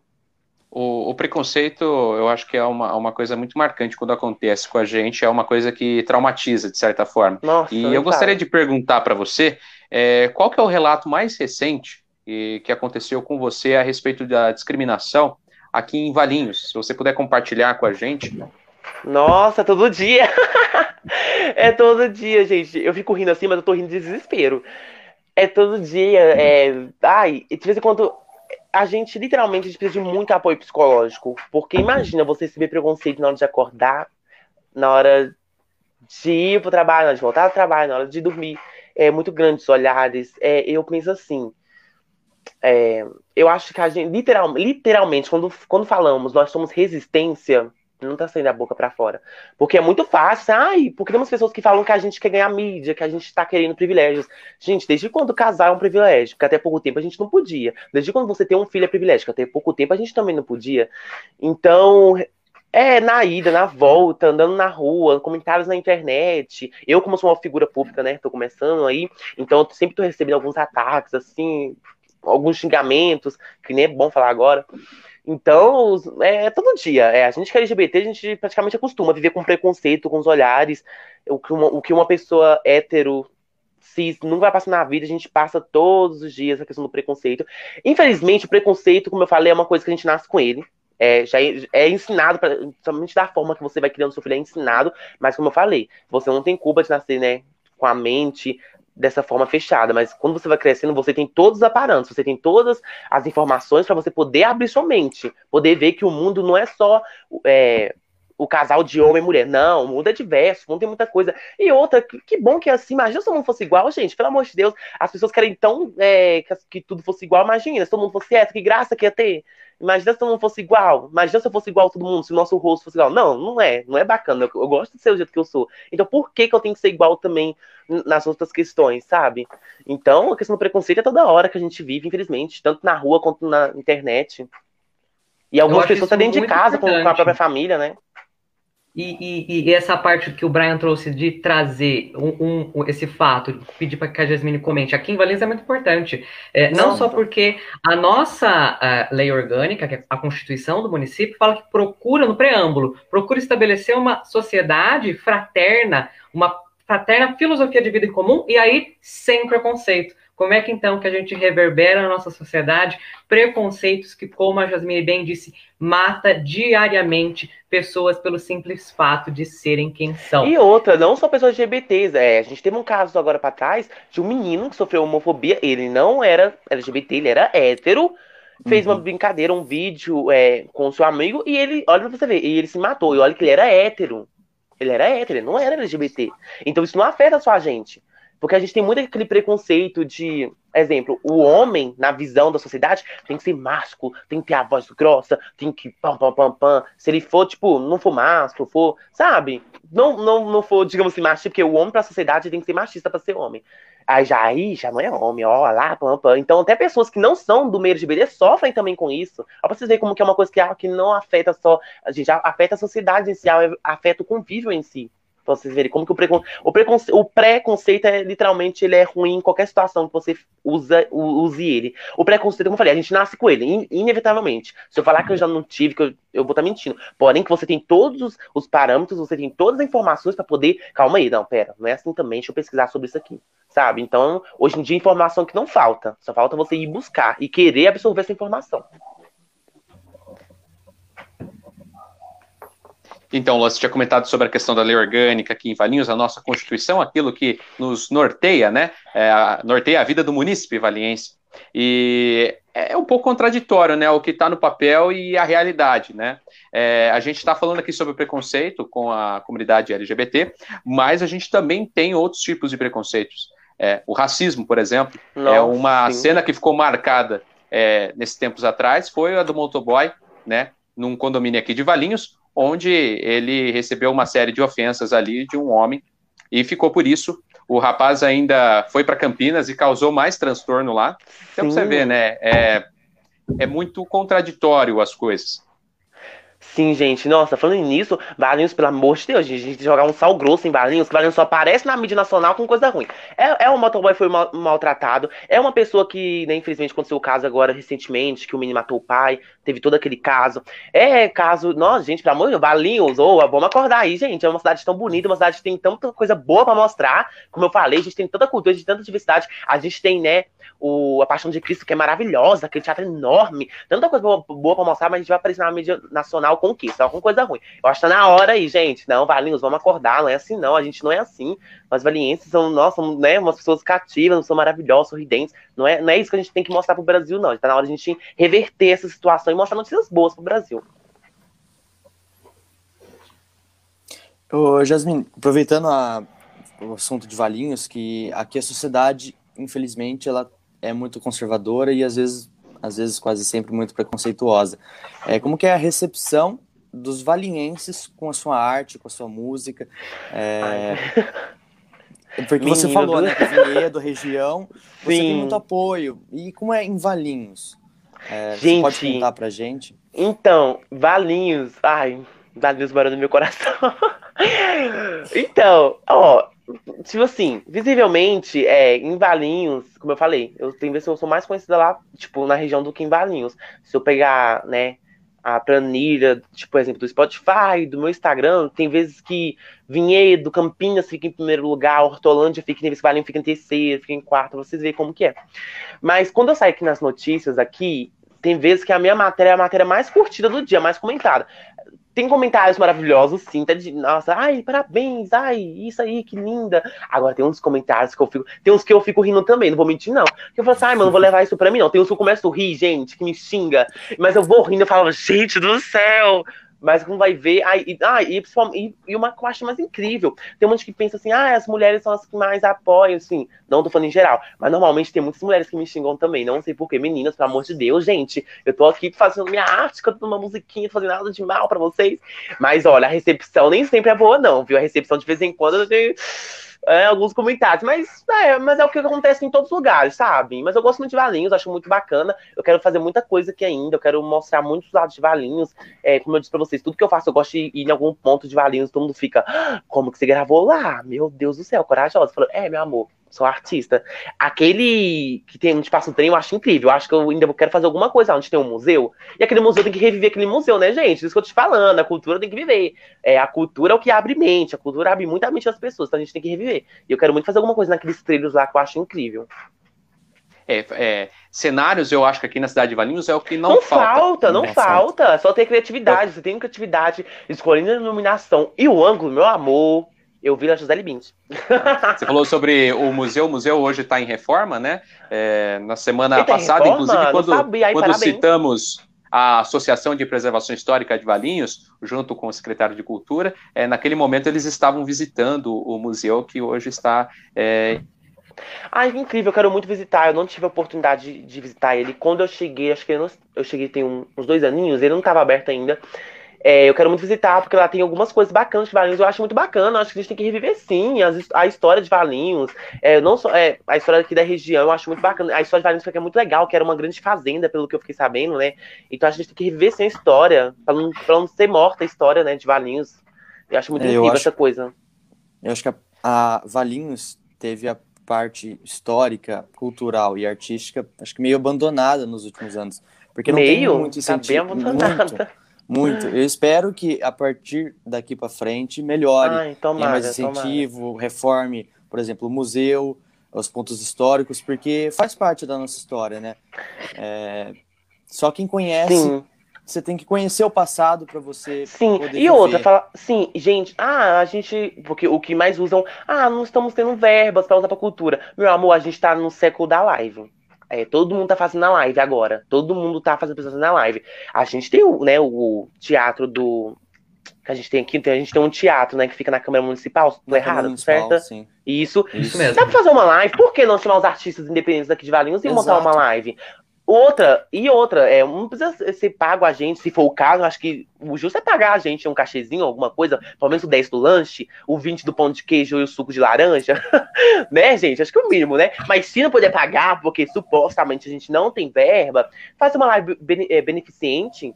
o, o, preconceito, eu acho que é uma, uma coisa muito marcante quando acontece com a gente, é uma coisa que traumatiza, de certa forma. Nossa, e eu gostaria de perguntar para você, é, qual que é o relato mais recente e, que aconteceu com você a respeito da discriminação aqui em Valinhos? Se você puder compartilhar com a gente. Nossa, todo dia! é todo dia, gente. Eu fico rindo assim, mas eu tô rindo de desespero. É todo dia. É... Ai, de vez em quando a gente literalmente a gente precisa de muito apoio psicológico. Porque imagina você receber preconceito na hora de acordar, na hora de ir pro trabalho, na hora de voltar ao trabalho, na hora de dormir. É muito grande os olhares. É, eu penso assim. É, eu acho que a gente, literal, literalmente, quando, quando falamos nós somos resistência, não tá saindo a boca para fora. Porque é muito fácil. Ai, porque temos pessoas que falam que a gente quer ganhar mídia, que a gente tá querendo privilégios. Gente, desde quando casar é um privilégio? Porque até pouco tempo a gente não podia. Desde quando você tem um filho é privilégio, que até pouco tempo a gente também não podia. Então, é, na ida, na volta, andando na rua, comentários na internet. Eu, como sou uma figura pública, né, tô começando aí, então sempre tô recebendo alguns ataques, assim, alguns xingamentos, que nem é bom falar agora. Então, é todo dia. É, a gente que é LGBT, a gente praticamente acostuma a viver com preconceito, com os olhares. O que uma, o que uma pessoa hétero cis não vai passar na vida, a gente passa todos os dias a questão do preconceito. Infelizmente, o preconceito, como eu falei, é uma coisa que a gente nasce com ele. É, já é, é ensinado, pra, somente da forma que você vai criando seu filho, é ensinado, mas como eu falei, você não tem culpa de nascer, né, com a mente dessa forma fechada, mas quando você vai crescendo, você tem todos os aparelhos, você tem todas as informações para você poder abrir sua mente, poder ver que o mundo não é só é, o casal de homem e mulher. Não, o mundo é diverso, o mundo tem muita coisa. E outra, que, que bom que é assim, imagina se todo mundo fosse igual, gente, pelo amor de Deus, as pessoas querem tão é, que, que, tudo fosse igual, imagina, se todo mundo fosse essa, que graça que ia ter. Imagina se todo mundo fosse igual. Imagina se eu fosse igual a todo mundo, se o nosso rosto fosse igual. Não, não é. Não é bacana. Eu, eu gosto de ser o jeito que eu sou. Então por que, que eu tenho que ser igual também nas outras questões, sabe? Então a questão do preconceito é toda hora que a gente vive, infelizmente, tanto na rua quanto na internet. E algumas pessoas estão dentro de casa com, com a própria família, né? E, e, e, essa parte que o Brian trouxe de trazer um, um esse fato, pedir para que a Jasmine comente, aqui em Valença é muito importante. É, não, só porque a nossa a lei orgânica, que é a Constituição do município, fala que procura, no preâmbulo, procura estabelecer uma sociedade fraterna, uma fraterna filosofia de vida em comum, e aí sem preconceito. Como é que então que a gente reverbera na nossa sociedade preconceitos que, como a Jasmine bem disse, mata diariamente pessoas pelo simples fato de serem quem são. E outra, não só pessoas LGBTs, é, a gente teve um caso agora para trás de um menino que sofreu homofobia, ele não era LGBT, ele era hétero, fez uhum. uma brincadeira, um vídeo é, com seu amigo e ele, olha pra você ver, e ele se matou, e olha que ele era hétero. Ele era hétero, ele não era LGBT. Então isso não afeta só a gente. Porque a gente tem muito aquele preconceito de, exemplo, o homem, na visão da sociedade, tem que ser másculo, tem que ter a voz grossa, tem que pam, pam, pam, pam. Se ele for, tipo, não for másculo, for, sabe? Não, não, não for, digamos assim, machista, porque o homem pra sociedade tem que ser machista pra ser homem. Aí já aí já não é homem, ó, lá, pam, pam. Então até pessoas que não são do meio LGBT sofrem também com isso. Ó, pra vocês verem como que é uma coisa que, que não afeta só, a gente afeta a sociedade em si, afeta o convívio em si. Pra vocês verem como que o, precon... o, preconce... o preconceito é literalmente ele é ruim em qualquer situação que você usa, use ele. O preconceito, como eu falei, a gente nasce com ele, in... inevitavelmente. Se eu falar que eu já não tive, que eu, eu vou estar mentindo. Porém, que você tem todos os, os parâmetros, você tem todas as informações para poder. Calma aí, não, pera, não é assim também, deixa eu pesquisar sobre isso aqui. Sabe? Então, hoje em dia, informação que não falta. Só falta você ir buscar e querer absorver essa informação. Então, você tinha comentado sobre a questão da lei orgânica aqui em Valinhos, a nossa Constituição, aquilo que nos norteia, né? É, norteia a vida do munícipe valiense. E é um pouco contraditório, né? O que está no papel e a realidade, né? É, a gente está falando aqui sobre preconceito com a comunidade LGBT, mas a gente também tem outros tipos de preconceitos. É, o racismo, por exemplo, é Nossa, é uma sim. cena que ficou marcada é, nesses tempos atrás, foi a do motoboy, né? Num condomínio aqui de Valinhos, onde ele recebeu uma série de ofensas ali de um homem e ficou por isso. O rapaz ainda foi para Campinas e causou mais transtorno lá. Então Sim. você vê, né? É, é muito contraditório as coisas. Sim, gente. Nossa, falando nisso, Valinhos, pelo amor de Deus, a gente tem que jogar um sal grosso em Valinhos, que Valinhos só aparece na mídia nacional com coisa ruim. É, é um motoboy que foi mal, maltratado, é uma pessoa que, né, infelizmente, aconteceu o caso agora recentemente, que o menino matou o pai, teve todo aquele caso. É caso, nossa, gente, pelo amor de Deus, Valinhos, ou vamos acordar aí, gente. É uma cidade tão bonita, uma cidade que tem tanta coisa boa para mostrar. Como eu falei, a gente tem tanta cultura, a gente tem tanta diversidade. A gente tem, né, o, a Paixão de Cristo, que é maravilhosa, aquele teatro enorme, tanta coisa boa, boa pra mostrar, mas a gente vai aparecer na mídia nacional com? Só com coisa ruim. Eu acho que tá na hora aí, gente. Não, Valinhos, vamos acordar, não é assim não, a gente não é assim. Nós valienses são, nós somos, né, umas pessoas cativas, são maravilhosas, sorridentes. Não é, não é isso que a gente tem que mostrar pro Brasil, não. Tá na hora de a gente reverter essa situação e mostrar notícias boas pro Brasil. Ô, Jasmine, aproveitando a, o assunto de Valinhos, que aqui a sociedade, infelizmente, ela é muito conservadora e às vezes, às vezes quase sempre muito preconceituosa. É, como que é a recepção dos valinhenses com a sua arte, com a sua música? É, porque você falou, né, que Vinhedo, região, você Sim. tem muito apoio. E como é em Valinhos? É, gente, você pode contar pra gente? Então, Valinhos, ai, Valinhos morando no meu coração. então, ó, tipo assim, visivelmente, é, em Valinhos, como eu falei, eu tenho que eu sou mais conhecida lá, tipo, na região do que em Valinhos. Se eu pegar, né, a planilha, tipo, por exemplo, do Spotify, do meu Instagram, tem vezes que Vinhedo, Campinas fica em primeiro lugar, Hortolândia fica, tem vezes que Valinhos fica em terceiro, fica em quarto, vocês verem como que é. Mas quando eu saio aqui nas notícias aqui, tem vezes que a minha matéria é a matéria mais curtida do dia, mais comentada. Tem comentários maravilhosos, sim. Tá de, nossa, ai, parabéns, ai, isso aí, que linda. Agora tem uns comentários que eu fico. Tem uns que eu fico rindo também, não vou mentir, não. Que eu falo assim, ai, mano, vou levar isso pra mim, não. Tem uns que eu começo a rir, gente, que me xinga. Mas eu vou rindo e falo, gente do céu, mas como vai ver. Ah, e, ah, e, e, uma que eu acho mais incrível. Tem monte que pensa assim, ah, as mulheres são as que mais apoiam, assim. Não tô falando em geral. Mas normalmente tem muitas mulheres que me xingam também. Não sei porquê. Meninas, pelo amor de Deus, gente. Eu tô aqui fazendo minha arte, cantando uma musiquinha, fazendo nada de mal para vocês. Mas olha, a recepção nem sempre é boa, não, viu? A recepção de vez em quando eu tenho é, alguns comentários. Mas é, mas é o que acontece em todos os lugares, sabe? Mas eu gosto muito de Valinhos, acho muito bacana. Eu quero fazer muita coisa aqui ainda, eu quero mostrar muitos lados de Valinhos. É, como eu disse pra vocês, tudo que eu faço, eu gosto de ir em algum ponto de Valinhos, todo mundo fica, ah, como que você gravou lá? Meu Deus do céu, corajosa. Falou, é, meu amor, sou artista. Aquele que tem onde passa o trem, eu acho incrível. Eu acho que eu ainda quero fazer alguma coisa onde tem um museu. E aquele museu tem que reviver aquele museu, né, gente? Isso que eu tô te falando. A cultura tem que viver. É, a cultura é o que abre mente. A cultura abre muita mente das pessoas. Então a gente tem que reviver. E eu quero muito fazer alguma coisa naqueles trilhos lá que eu acho incrível. É, é, cenários, eu acho que aqui na cidade de Valinhos é o que não, não falta. falta não, não falta. Só ter criatividade. Eu... Você tem criatividade, escolhendo a iluminação e o ângulo, meu amor eu vi a Gisele Bint. Você falou sobre o museu. O museu hoje está em reforma, né? É, na semana passada, reforma? inclusive, quando, Ai, quando citamos a Associação de Preservação Histórica de Valinhos, junto com o secretário de Cultura, é, naquele momento eles estavam visitando o museu que hoje está. É... Ai, incrível, eu quero muito visitar. Eu não tive a oportunidade de, de visitar ele. Quando eu cheguei, acho que eu, não, eu cheguei tem um, uns dois aninhos, ele não estava aberto ainda. É, eu quero muito visitar, porque lá tem algumas coisas bacanas de Valinhos, eu acho muito bacana. Acho que a gente tem que reviver sim as, a história de Valinhos. É, não só é, a história aqui da região, eu acho muito bacana. A história de Valinhos é muito legal, que era uma grande fazenda, pelo que eu fiquei sabendo, né? Então a gente tem que reviver sim a história, pra não, pra não ser morta a história né, de Valinhos. Eu acho muito é, incrível acho, essa coisa. Eu acho que a, a Valinhos teve a parte histórica, cultural e artística, acho que meio abandonada nos últimos anos. Porque não meio? tem muito incentivo. Tá bem abandonada. Muito. Muito. Eu espero que a partir daqui para frente melhore. Ai, tomara, mais incentivo, tomara. reforme, por exemplo, o museu, os pontos históricos, porque faz parte da nossa história, né? É... Só quem conhece. Sim. Você tem que conhecer o passado para você. Sim, e viver. outra, fala, sim, gente, ah, a gente. Porque o que mais usam, ah, não estamos tendo verbas para usar pra cultura. Meu amor, a gente tá no século da live. É, todo mundo tá fazendo a live agora. Todo mundo tá fazendo pessoas na live. A gente tem o, né, o teatro do. Que a gente tem aqui, a gente tem um teatro, né, que fica na Câmara Municipal, tô errado, certo? Sim. Isso. Isso mesmo. Dá pra fazer uma live? Por que não chamar os artistas independentes daqui de Valinhos e Exato. montar uma live? Outra, e outra, é, não precisa ser pago a gente, se for o caso, acho que o justo é pagar a gente um cachezinho, alguma coisa, pelo menos o 10 do lanche, o 20 do pão de queijo e o suco de laranja, né, gente? Acho que é o mínimo, né? Mas se não puder pagar, porque supostamente a gente não tem verba, faz uma live é, beneficente,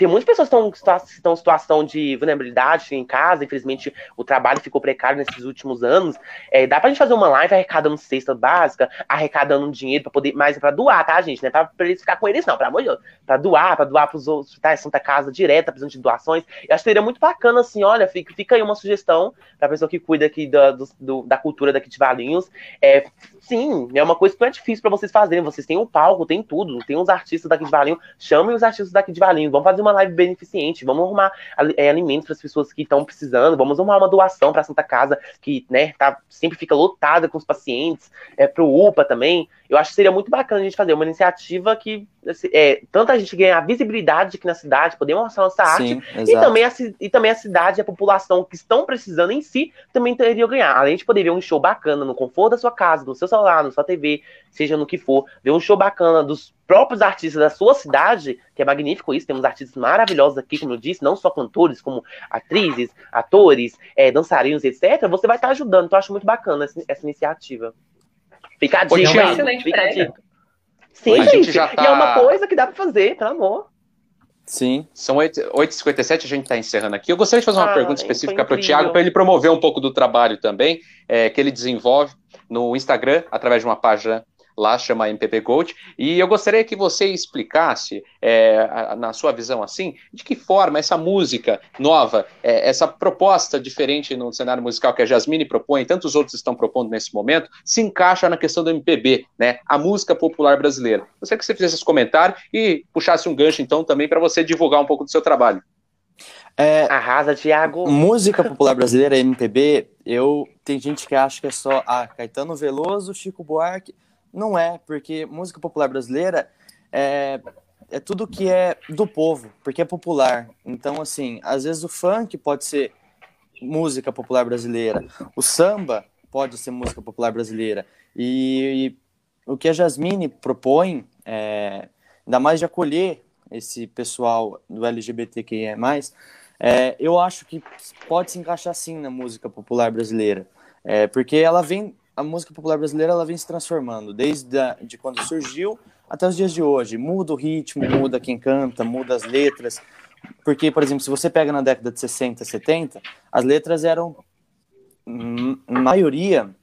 tem muitas pessoas que estão, em situação de vulnerabilidade em casa, infelizmente o trabalho ficou precário nesses últimos anos. É, dá pra gente fazer uma live arrecadando cesta básica, arrecadando dinheiro para poder, mais para doar, tá, gente? Não é pra, pra eles ficar com eles, não, pelo amor de Deus. Pra doar, pra doar pros hospitais Santa Casa direta, precisando de doações. Eu acho que seria muito bacana, assim, olha, fica, fica aí uma sugestão pra pessoa que cuida aqui da, do, da cultura daqui de Valinhos. É, sim, é uma coisa que não é difícil para vocês fazerem. Vocês têm um palco, tem tudo, tem uns artistas daqui de Valinhos. Chamem os artistas daqui de Valinhos, vamos fazer uma live beneficente, vamos arrumar é, alimentos para as pessoas que estão precisando, vamos arrumar uma doação para a Santa Casa, que né, tá, sempre fica lotada com os pacientes, é, para o UPA também. Eu acho que seria muito bacana a gente fazer uma iniciativa que é, tanto a gente ganhar visibilidade aqui na cidade, poder mostrar nossa arte, e, também a, e também a cidade e a população que estão precisando em si também teriam ganhar. Além de poder ver um show bacana no conforto da sua casa, no seu celular, na sua TV, seja no que for, ver um show bacana dos próprios artistas da sua cidade, que é magnífico isso, temos artistas maravilhosos aqui, como eu disse, não só cantores, como atrizes, atores, é, dançarinos, etc., você vai estar ajudando. Então, eu acho muito bacana essa, essa iniciativa. Fica a dica, Ô, excelente fica a dica. Sim, a gente. já tá... E é uma coisa que dá pra fazer, pelo amor. Sim. São 8h57, a gente está encerrando aqui. Eu gostaria de fazer uma ah, pergunta específica para o Tiago, para ele promover um pouco do trabalho também, é, que ele desenvolve no Instagram, através de uma página lá chama MPB Gold, e eu gostaria que você explicasse, é, na sua visão assim, de que forma essa música nova, é, essa proposta diferente no cenário musical que a Jasmine propõe, tantos outros estão propondo nesse momento, se encaixa na questão do MPB, né, a música popular brasileira. Gostaria que você fizesse esse comentário e puxasse um gancho, então, também para você divulgar um pouco do seu trabalho. É, Arrasa, Thiago. Música popular brasileira, MPB, eu tem gente que acha que é só a ah, Caetano Veloso, Chico Buarque. Não é, porque música popular brasileira é, é tudo que é do povo, porque é popular. Então, assim, às vezes o funk pode ser música popular brasileira, o samba pode ser música popular brasileira. E, e o que a Jasmine propõe, é, ainda mais de acolher esse pessoal do LGBTQIA+, é, eu acho que pode se encaixar sim na música popular brasileira, é, porque ela vem a música popular brasileira ela vem se transformando desde a, de quando surgiu até os dias de hoje. Muda o ritmo, muda quem canta, muda as letras. Porque, por exemplo, se você pega na década de 60, 70, as letras eram, maioria,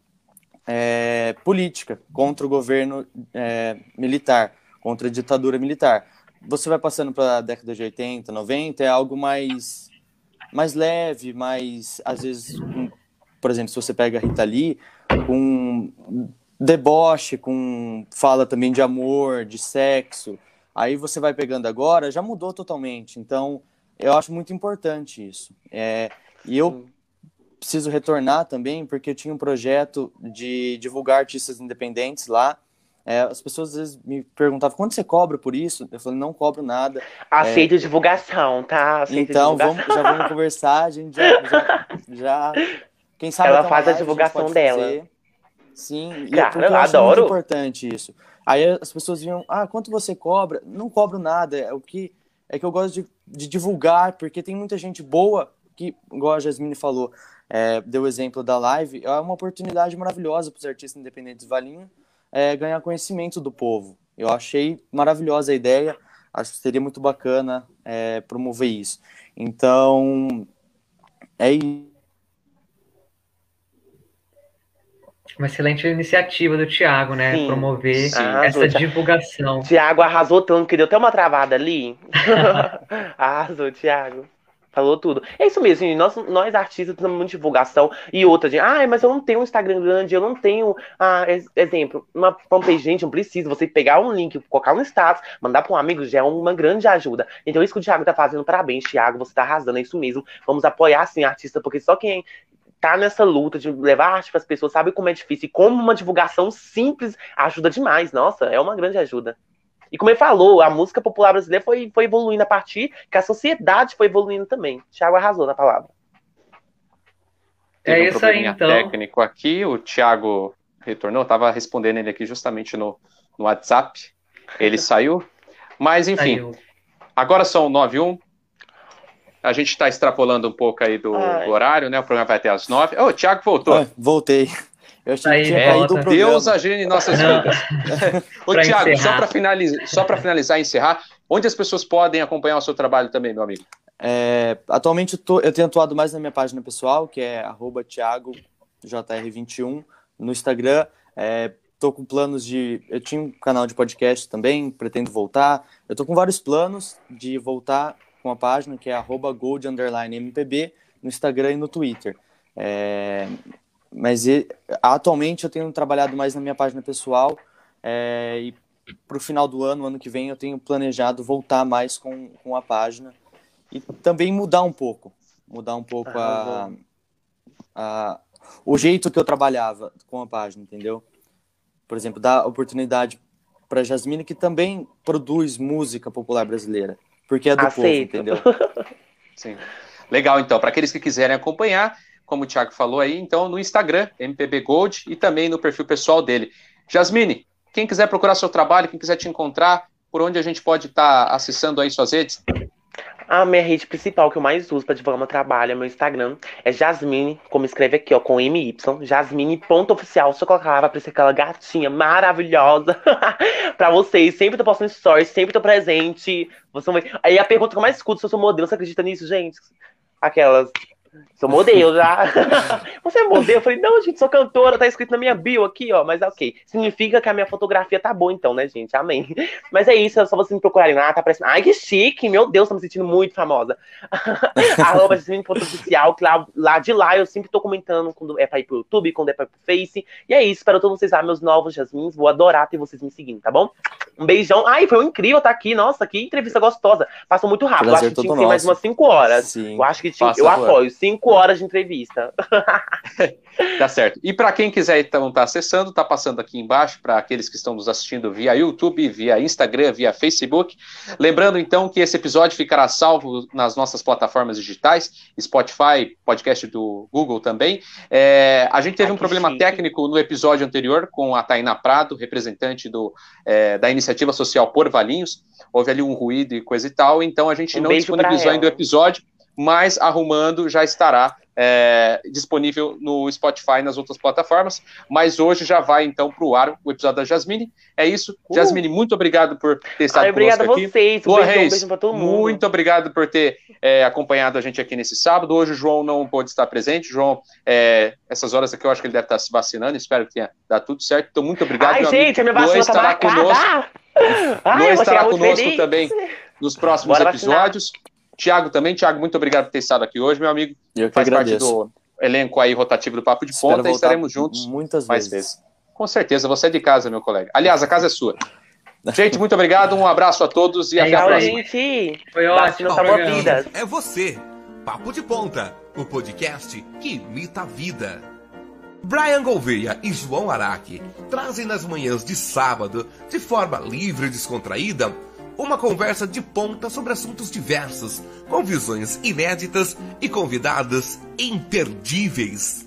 é, política, contra o governo é, militar, contra a ditadura militar. Você vai passando para a década de 80, 90, é algo mais, mais leve, mais, às vezes, por exemplo, se você pega a Rita Lee, com deboche, com fala também de amor, de sexo. Aí você vai pegando agora, já mudou totalmente. Então, eu acho muito importante isso. É, e eu preciso retornar também, porque eu tinha um projeto de divulgar artistas independentes lá. É, as pessoas às vezes me perguntavam quanto você cobra por isso? Eu falei, não cobro nada. Aceito é... divulgação, tá? Aceito então, divulgação. Vamos, já vamos conversar, a gente já, já, já quem sabe ela faz a divulgação a dela. Fazer. Sim, e Cara, eu, eu adoro. muito importante isso. Aí as pessoas vinham, ah, quanto você cobra? Não cobro nada, é o que é que eu gosto de, de divulgar, porque tem muita gente boa que, igual a Jasmine falou, é, deu o exemplo da live, é uma oportunidade maravilhosa para os artistas independentes Valinho é, ganhar conhecimento do povo. Eu achei maravilhosa a ideia, acho que seria muito bacana é, promover isso. Então, é isso Uma excelente iniciativa do Tiago, né? Sim, Promover sim. essa divulgação. Tiago arrasou tanto que deu até uma travada ali. arrasou, Tiago. Falou tudo. É isso mesmo, nós, nós artistas precisamos de divulgação. E outra, de, ah, mas eu não tenho um Instagram grande, eu não tenho. Ah, exemplo, uma fanpage, gente, não precisa. Você pegar um link, colocar no status, mandar para um amigo, já é uma grande ajuda. Então, isso que o Thiago tá fazendo, parabéns, Thiago, você tá arrasando, é isso mesmo. Vamos apoiar, sim, artista, porque só quem tá nessa luta de levar arte para as pessoas, sabe como é difícil e como uma divulgação simples ajuda demais. Nossa, é uma grande ajuda. E como ele falou, a música popular brasileira foi, foi evoluindo a partir que a sociedade foi evoluindo também. Thiago arrasou na palavra. Teve é um isso aí, então. técnico aqui, o Thiago retornou, estava respondendo ele aqui justamente no, no WhatsApp. Ele saiu. Mas, enfim, saiu. agora são 9 1 a gente está extrapolando um pouco aí do, do, horário, né? O programa vai até às nove. Ô, oh, o Thiago voltou. Ah, voltei. Eu achei aí, que tinha é, Deus agindo em nossas vidas. Ô, Tiago, só para finalizar, só finalizar e encerrar, Onde as pessoas podem acompanhar o seu trabalho também, meu amigo? É, atualmente eu, tô, eu, tenho atuado mais na minha página pessoal, que é thiagojr21 no Instagram. Estou é, com planos de. Eu tinha um canal de podcast também, pretendo voltar. Eu estou com vários planos de voltar com a página, que é gold_mpb no Instagram e no Twitter. É, mas e, atualmente eu tenho trabalhado mais na minha página pessoal é, e para o final do ano, ano que vem, eu tenho planejado voltar mais com, com a página e também mudar um pouco, mudar um pouco ah, a, a, o jeito que eu trabalhava com a página, entendeu? Por exemplo, dar oportunidade para Jasmine, que também produz música popular brasileira, porque é do Aceito. povo, entendeu? Sim. Legal, então, para aqueles que quiserem acompanhar, como o Thiago falou aí, então no Instagram, MPB Gold, e também no perfil pessoal dele. Jasmine, quem quiser procurar seu trabalho, quem quiser te encontrar, por onde a gente pode estar tá acessando aí suas redes? A minha rede principal que eu mais uso para divulgar meu trabalho, é meu Instagram, é Jasmine, como escreve aqui, ó, com MY, jasmine.oficial. Só colocar lá, vai aparecer aquela gatinha maravilhosa pra vocês. Sempre tô postando stories, sempre tô presente. Você Aí a pergunta que eu mais escuto se eu sou modelo, você acredita nisso, gente? Aquelas. Sou modelo já. Você é modelo? Eu falei, não, gente, sou cantora, tá escrito na minha bio aqui, ó. Mas ok. Significa que a minha fotografia tá boa, então, né, gente? Amém. Mas é isso, é só vocês me procurarem lá, tá aparecendo. Ai, que chique! Meu Deus, tô me sentindo muito famosa. Arroba oficial, que lá, lá de lá eu sempre tô comentando quando é pra ir pro YouTube, quando é pra ir pro Face. E é isso, espero todos vocês lá, meus novos Jasmins. Vou adorar ter vocês me seguindo, tá bom? Um beijão. Ai, foi um incrível estar tá aqui. Nossa, que entrevista gostosa. Passou muito rápido. Prazer eu acho que tinha que ser mais umas 5 horas. Sim. Eu acho que tinha. eu apoio cinco horas de entrevista. tá certo. E para quem quiser então estar tá acessando, tá passando aqui embaixo para aqueles que estão nos assistindo via YouTube, via Instagram, via Facebook. Lembrando então que esse episódio ficará salvo nas nossas plataformas digitais, Spotify, podcast do Google também. É, a gente teve Ai, um problema chique. técnico no episódio anterior com a Taina Prado, representante do, é, da iniciativa social Por Valinhos. Houve ali um ruído e coisa e tal, então a gente um não disponibilizou ainda o episódio mas arrumando já estará é, disponível no Spotify e nas outras plataformas. Mas hoje já vai então para o ar o episódio da Jasmine. É isso. Uh. Jasmine, muito obrigado por ter estado Ai, conosco aqui. a vocês. Um beijão, Reis, um beijo para todo mundo. Muito obrigado por ter é, acompanhado a gente aqui nesse sábado. Hoje o João não pôde estar presente. João, é, essas horas aqui eu acho que ele deve estar se vacinando. Espero que tenha dado tudo certo. Então, muito obrigado. Ai, gente, minha vacina está marcada. Conosco. Ai, estará conosco também nos próximos Bora episódios. Vacinar. Tiago também. Tiago, muito obrigado por ter estado aqui hoje, meu amigo. Eu que Faz agradeço. parte do elenco aí rotativo do Papo de Espero Ponta e estaremos juntos muitas vezes. vezes. Com certeza, você é de casa, meu colega. Aliás, a casa é sua. Gente, muito obrigado, um abraço a todos e Legal, até a próxima. Gente. Foi ótimo, salvou vidas. É você, Papo de Ponta, o podcast que imita a vida. Brian Gouveia e João Araque trazem nas manhãs de sábado, de forma livre e descontraída, uma conversa de ponta sobre assuntos diversos, com visões inéditas e convidados imperdíveis.